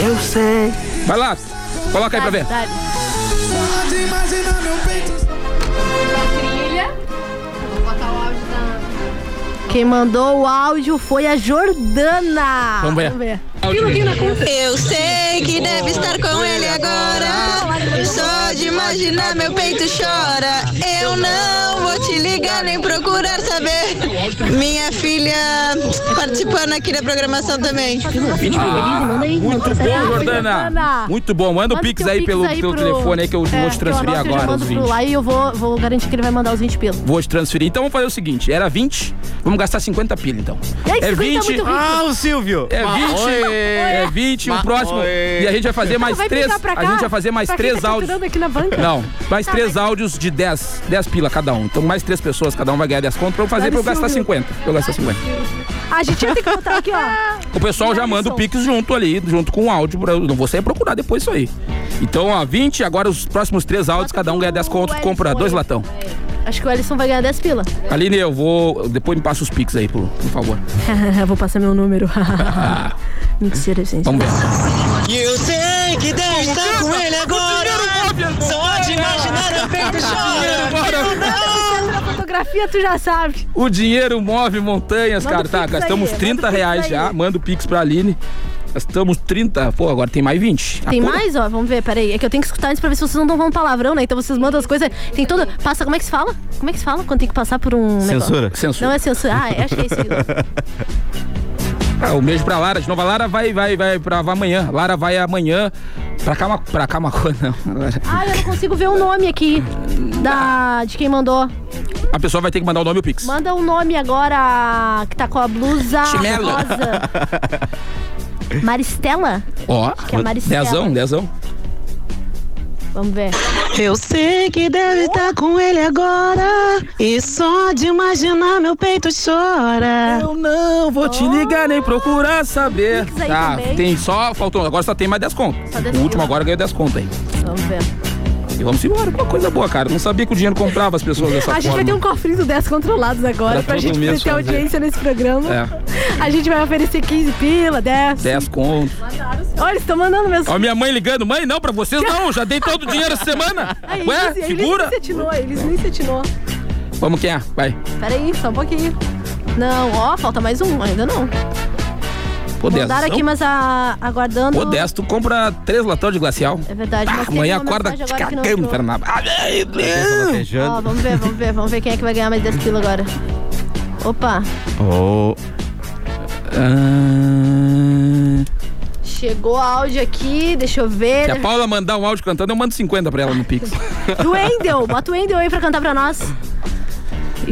Eu sei. Vai lá. Coloca aí pra ver. Dale. Trilha. Quem mandou o áudio foi a Jordana. Vamos ver. Eu sei que deve estar com ele agora. Só de imaginar meu peito chora. Eu não vou te ligar nem procurar saber. Minha filha participando aqui da programação também. Ah, muito bom, Jordana. Muito bom. Manda o Pix aí pelo, telefone aí que eu É, vou te eu transferir eu agora mando 20. lá e eu vou, vou garantir que ele vai mandar os 20 pila. Vou te transferir. Então vamos fazer o seguinte: era 20, vamos gastar 50 pila então. É 50 20. muito rico. Ah, o Silvio. É 20, é 20, o próximo. Oi. E a gente vai fazer mais Vai três. pra A cá? gente vai fazer mais Pra quem três tá áudios. aqui na banca? Não, mais Tá, três áudios de 10, 10 pila cada um. Então mais três pessoas, cada um vai ganhar 10 conto pra eu fazer pra eu gastar Silvio. 50. Pra eu gastar 50. A gente vai ter que botar aqui, ó. O pessoal já manda o Pix junto ali, junto com o áudio. Pra eu não vou sair procurar depois isso aí. Então, ó, 20, agora os próximos três áudios, cada um ganha 10 conto, compra dois latão. Acho que o Ellison vai ganhar 10 pila. Aline, eu vou. Depois me passa os Pix aí, por, por favor. Vou passar meu número. Mentira, gente. Vamos ver. E eu sei que deve estar com ele agora. Só de imaginar o peito chora. Fotografia, tu já sabe. O dinheiro move montanhas, Manda cara. Tá, gastamos aí, 30 manda o Pix reais já. Manda o Pix pra Aline. Nós estamos 30, pô, agora tem mais 20. Tem Apura. mais, ó? Vamos ver, peraí. É que eu tenho que escutar antes pra ver se vocês não estão falando palavrão, né? Então vocês mandam as coisas. Tem todo. Passa, como é que se fala? Como é que se fala quando tem que passar por um. negócio? Censura. Censura. Não é censura. Ah, acho que é isso. Ah, um beijo pra Lara. De novo, a Lara vai, vai, vai pra vai amanhã. Lara vai amanhã pra Cama, pra Camacô, não. Ah, eu não consigo ver o nome aqui da, de quem mandou. A pessoa vai ter que mandar o nome e o Pix. Manda o nome agora que tá com a blusa Chinelo. rosa. Maristela? Ó, que é Maristela. dezão, dezão. Vamos ver. Eu sei que deve estar com ele agora. E só de imaginar meu peito chora. Eu não vou te ligar nem procurar saber. Aí Tá, também. tem só, faltou, agora só tem mais 10 conto. Só 10 O último agora ganhou 10 conto aí. Vamos ver. E vamos embora, uma coisa boa, cara. Não sabia que o dinheiro comprava as pessoas dessa a gente forma. vai ter um cofrinho do 10 controlados agora Pra pra, todo gente ter fazer. audiência nesse programa. É. A gente vai oferecer 15 pila, 10. 10 conto. Olha, eles estão mandando mesmo. Ó, minha mãe ligando. Mãe, não, pra vocês não. Já dei todo o dinheiro essa semana. Aí, Ué, eles, segura. Eles nem se atinou, eles nem se atinou. Vamos quem é? Vai. Pera aí, só um pouquinho. Não, ó, falta mais um, ainda não. Pô, 10. Mandaram aqui, mas a, aguardando. Pô, 10, tu compra três latões de glacial. É verdade, mas Ah, amanhã acorda cagando. Fernando. Ah, Ó, vamos ver, vamos ver, vamos ver quem é que vai ganhar mais 10 pila agora. Opa, Oh. Ah, chegou áudio aqui, deixa eu ver. Se a Paula mandar um áudio cantando, eu mando 50 pra ela no Pix. Wendel, bota o Wendel aí pra cantar pra nós.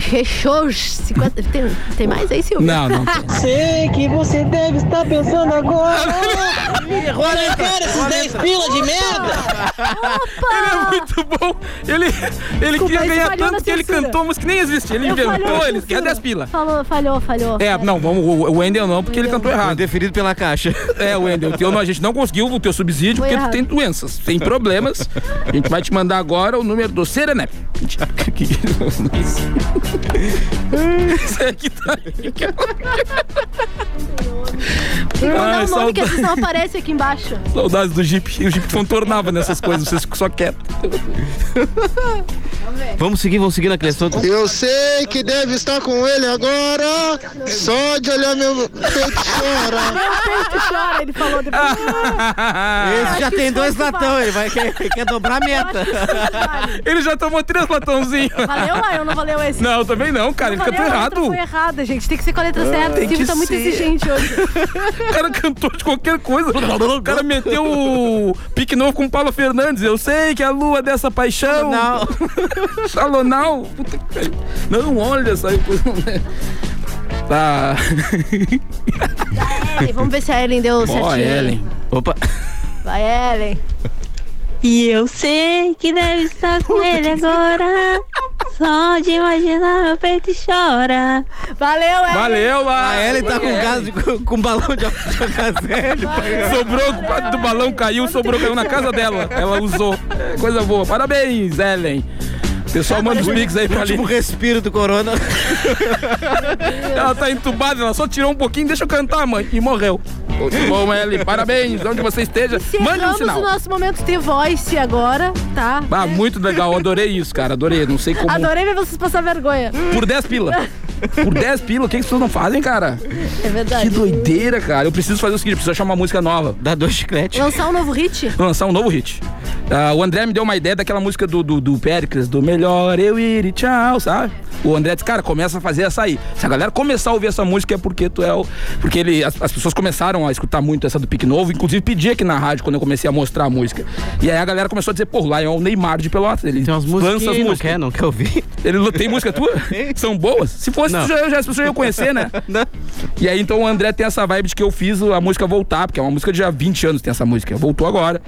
Fechou os 50. Tem, tem mais aí, Silvio? Não, não. Sei que você deve estar pensando agora. Olha, cara, esses 10 pila de merda. Ele é muito bom. Ele, ele Desculpa, queria ganhar falhou na tanto que ele censura. cantou música que nem existe. Ele Eu falhou inventou, na ele quer censura. 10 pila. Falou, falhou, falhou. É, não, vamos, o o Wendel não, porque ele cantou errado. Deferido pela caixa. É, Wendel, o teu não, a gente não conseguiu o teu subsídio Foi porque tu errado. tem doenças, tem problemas. A gente vai te mandar agora o número do Serenep. Isso aqui tá. Tem que mandar Ai, o nome saudade. que às vezes não aparece aqui embaixo. Saudades do Jeep. O Jeep contornava nessas coisas, vocês ficam só quietos. Vamos seguir, vamos seguir naquele assunto. Eu sei que deve estar com ele agora. Só de olhar meu peito chora. Meu peito chora, ele falou depois. Esse já que tem dois latão, ele vai quer, quer dobrar a meta. Ele já tomou três latãozinhos. Valeu, Lion? Não valeu esse? Não, também não, cara. Não ele cantou errado. Foi errada, gente. Tem que ser com a letra certa. tem O Silvio tá muito exigente hoje. O cara cantou de qualquer coisa. O cara meteu o pique novo com o Paulo Fernandes. Eu sei que a lua dessa paixão. Não. Shalonal. Puta que pariu. Não, olha essa coisa. Tá. Ellen, vamos ver se a Ellen deu certinho. Ó, Ellen. Opa. Vai, Ellen. E eu sei que deve estar com ele agora. Só de imaginar meu peito chora. Valeu, Ellen. Valeu. A Ellen tá com, gás de, com, com balão de alcazélio. Sobrou, do balão caiu, sobrou, caiu na casa dela. Ela usou. É, Coisa boa. Parabéns, Ellen. Pessoal, manda os pics aí pra ali. Último respiro do corona. Ela tá entubada, ela só tirou um pouquinho, deixa eu cantar, mãe. E morreu. Muito bom. Parabéns, onde você esteja. Mande um sinal. o nosso momento The Voice agora, tá? Ah, muito legal, adorei isso, cara. Adorei. Não sei como. Adorei ver vocês passar vergonha. Por 10 pila. Por 10 pila, o que, que vocês não fazem, cara? É verdade. Que doideira, cara. Eu preciso fazer o seguinte, eu preciso achar uma música nova. Dá dois chicletes. Lançar um novo hit? Lançar um novo hit. Ah, o André me deu uma ideia daquela música do, do, do Péricles, do Melhor Eu Ir e Tchau, sabe? O André disse, cara, começa a fazer essa aí. Se a galera começar a ouvir essa música é porque tu é o. Porque ele, as, as pessoas começaram a escutar muito essa do Pique Novo, inclusive pedi aqui na rádio quando eu comecei a mostrar a música. E aí a galera começou a dizer, pô, lá é o Neymar de Pelotas. Ele Tem umas músicas lança as que não músicas. quer, não quer ouvir. Ele tem música tua? São boas? Se fosse, já, já, as pessoas iam conhecer, né? Não. E aí então o André tem essa vibe de que eu fiz a música voltar, porque é uma música de já 20 anos tem essa música. Voltou agora.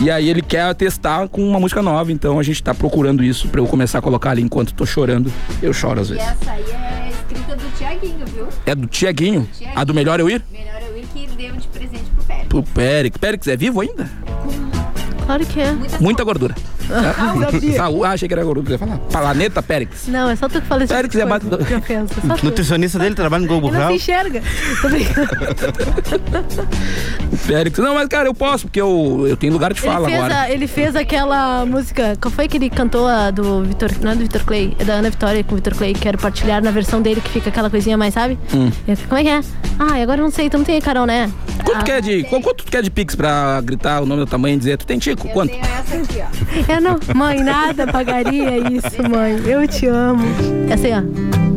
E aí ele quer testar com uma música nova, então a gente tá procurando isso pra eu começar a colocar ali enquanto tô chorando. Eu choro às E vezes. essa aí é escrita do Tiaguinho, viu? É do Tiaguinho. A do Melhor Eu Ir? Melhor eu ir que deu de presente pro Pérez. Pro Périx. Périx é vivo ainda? Claro que é. Muita gordura. Saúde, ah, achei que era Globo. Ia falar. Planeta Périx. Não, é só tu que fala isso. Périx é mais- Que ofensa. Só tu. Nutricionista dele trabalha no Globo Ele não Rural. se enxerga. Tô brincando. Périx. Não, mas cara, eu posso, porque eu, eu tenho lugar de Ele fala fez, agora. a- ele fez aquela música. Qual foi que ele cantou a do Vitor. Não é do Vitor Clay, é da Ana Vitória com o Vitor Clay. Quero partilhar na versão dele que fica aquela coisinha mais, sabe? Hum. É, Como é que é? Ah, e agora eu não sei, tu não tem aí, Carol, né? Quanto Ah, tu quer de. Quanto tu quer de Pix pra gritar o nome do tamanho e dizer? Tu tem Tico? Quanto? Essa aqui, ó. Não. Mãe, nada pagaria isso, mãe. Eu te amo. Essa aí, ó.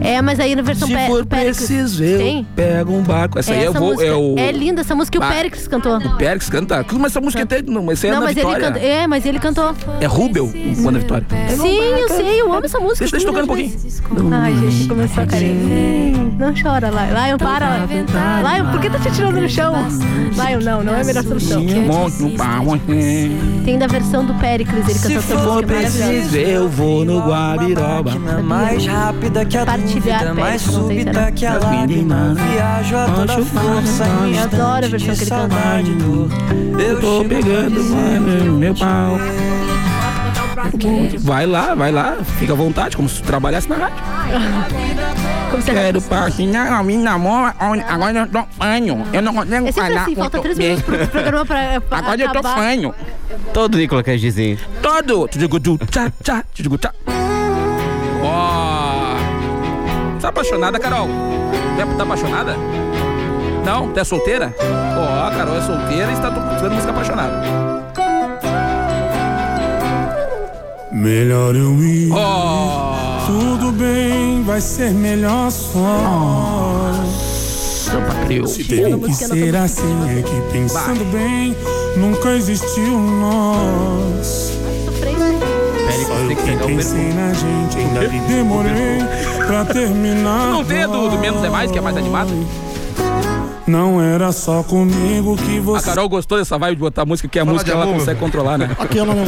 É, mas aí na versão Se Pé- for Péricles. preciso, eu Tem? pego um barco. Essa aí eu Essa vou. música É, o... é linda essa música que o Ah. Péricles cantou. Périx canta. Mas essa música tem. Não, mas essa é não, Ana mas Vitória. ele canta. É, mas ele cantou. É Rubel, o Ana Vitória. Sim, eu sei, eu amo essa música. Deixa, deixa eu tocar um pouquinho. Ai, gente, começou a carinha. Não chora, Lion. Lion, para. Lion, por que tá te tirando no chão? Lion, não, não é a melhor solução. Monte no pau. Tem da versão do Péricles, ele cantou essa música maravilhosa. eu vou no Guabiroba. Mais rápida que a Partilhar dúvida, mais Péricles, não sei se súbita que a lágrima. Viajo a toda força em Eu adoro a versão que ele canta. Eu tô pegando mano, meu pau. Vai lá, vai lá, fica à vontade, como se tu trabalhasse na rádio. Como você Quero patinar, me namora, agora eu tô fanho. Eu não consigo É falar assim, falta muito três bem. minutos pro programa pra, pra Agora eu tô acabar. fanho. Todo Nicolas quer dizer. Todo. Tchá, tchá, digo tchá. Ó. Tá apaixonada, Carol? Tá, tá apaixonada? Não? Tu é solteira? Ó, a Carol é solteira e está tocando música apaixonada. Melhor eu ir. Ó. Tudo bem, vai ser melhor só. Se teve que ser assim, é que pensando bem, nunca existiu nós. Só eu que pensei na gente, ainda que demorei pra terminar. Não vê do, do Menos é Mais, que é mais animado? Não era só comigo que A você. Carol gostou dessa vibe de botar música, que é a música de ela consegue controlar, né? Aquela não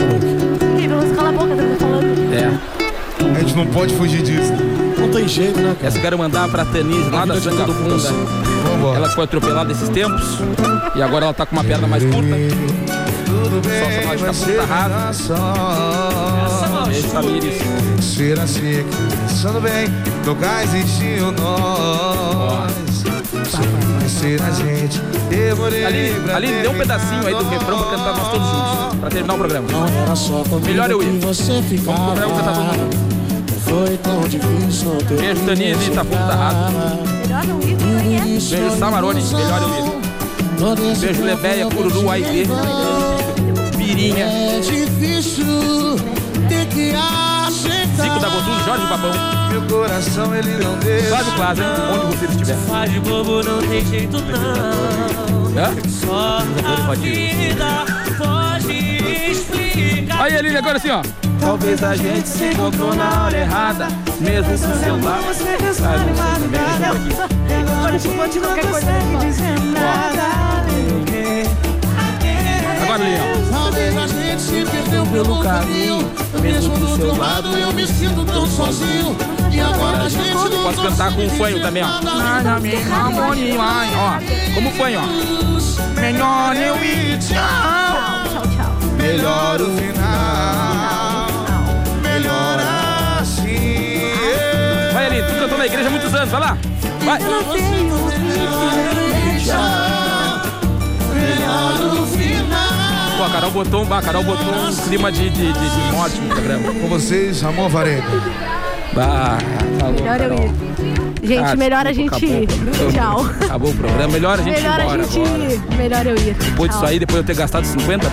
Ih, vamos calar a boca, tá falando. É. A gente não pode fugir disso. Não tem jeito, né? Essa eu quero mandar pra Tanise, lá da Sanga Funda. Vambora. Ela foi atropelada esses tempos. E agora ela tá com uma perna mais curta. Só chamada de caputa rasa. Beijo, Tamires. Ser pensando bem, nunca existiu nós. Vai ser a gente, demorei pra Aline, dê um pedacinho aí do refrão pra cantar nós todos juntos. Pra terminar o programa. Melhor eu ir. Vamos pro programa cantar todo mundo. Foi tão difícil Beijo, Tanise, tá puta rasa. Melhor não ir, não é? Beijo, Samarone, melhor eu ir. Beijo, Lebeia, Cururu, Aide. Pirinha. É difícil da Botudo, Jorge Babão. Meu coração ele não deixa. Flávio Plaza, onde você estiver. Faz de bobo, não tem jeito não. Hã? Só a vida pode explicar. Aí, Aline, agora assim, ó. Talvez a gente se encontrou na hora errada, mesmo o celular. Agora te pode qualquer coisa Agora, pelo caminho. Mesmo do seu lado eu me sinto tão sozinho. E agora a gente não Posso cantar com o fanho também, ó. Nada me harmonia, ai, ó. Como fanho, ó. Melhor eu ir, tchau. Tchau, tchau. Melhor o final, melhor assim. Vai, Aline, tu cantou na igreja há muitos anos, vai lá. Vai. Pô, a Carol botou, um- a Carol botou um clima de, de, de, de morte no programa. Com vocês, Ramon Varega. Bah, tá louco, Melhor eu ir. Gente, Ah, melhor a gente ir. acabou. Tchau. Acabou o programa. Melhor a gente ir Melhor a gente agora. ir. Melhor eu ir. Depois disso Tchau. aí, depois de eu ter gastado 50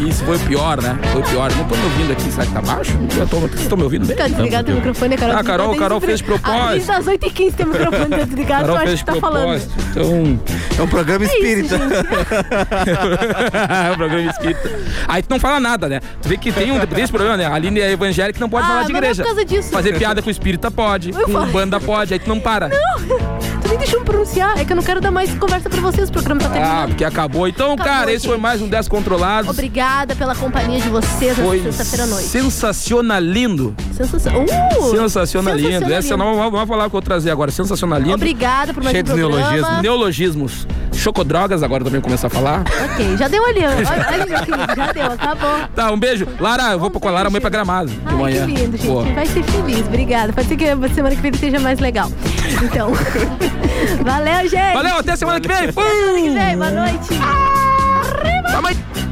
Isso foi o pior, né? Foi o pior. Não tô me ouvindo aqui, será que tá baixo? Eu tô, vocês estão me ouvindo bem? Tá desligado teu microfone, a Carol. Ah, Carol, Carol fez propósito. Desde as 8h15 teu microfone tá desligado, Carol acha fez que tá falando. propósito. Então, É um programa É isso, espírita. é um programa espírita. Aí tu não fala nada, né? Tu vê que tem um desse programa, né? A Aline é evangélica não pode Ah, falar de mas não é igreja. por causa disso. Fazer piada com espírita pode, Eu com falo. banda pode, aí tu não para. Tu também deixa eu me pronunciar. É que eu não quero dar mais conversa pra vocês, o programa tá Ah, terminando. porque acabou. Então, Acabou, cara, esse foi gente. mais um Descontrolados. Obrigada pela companhia de vocês Foi sexta-feira à noite. sensacionalindo. Sensacional. Uh, Sensacionalindo. Essa não vamos vamos falar o que eu vou trazer agora. Sensacionalindo. Obrigada por mais Cheio um de programa. neologismos. Neologismos. Chocodrogas, agora também começar a falar. Ok, já deu ali. Olha, meu querido, já deu, acabou. Tá, um beijo. Lara, eu vou com a Lara amanhã pra Gramado. De Ai, manhã. que lindo, gente. Boa. Vai ser feliz. Obrigada. Pode ser que a semana que vem seja mais legal. Então, valeu, gente. Valeu, até semana que vem. Até semana que vem. Boa noite. Aí.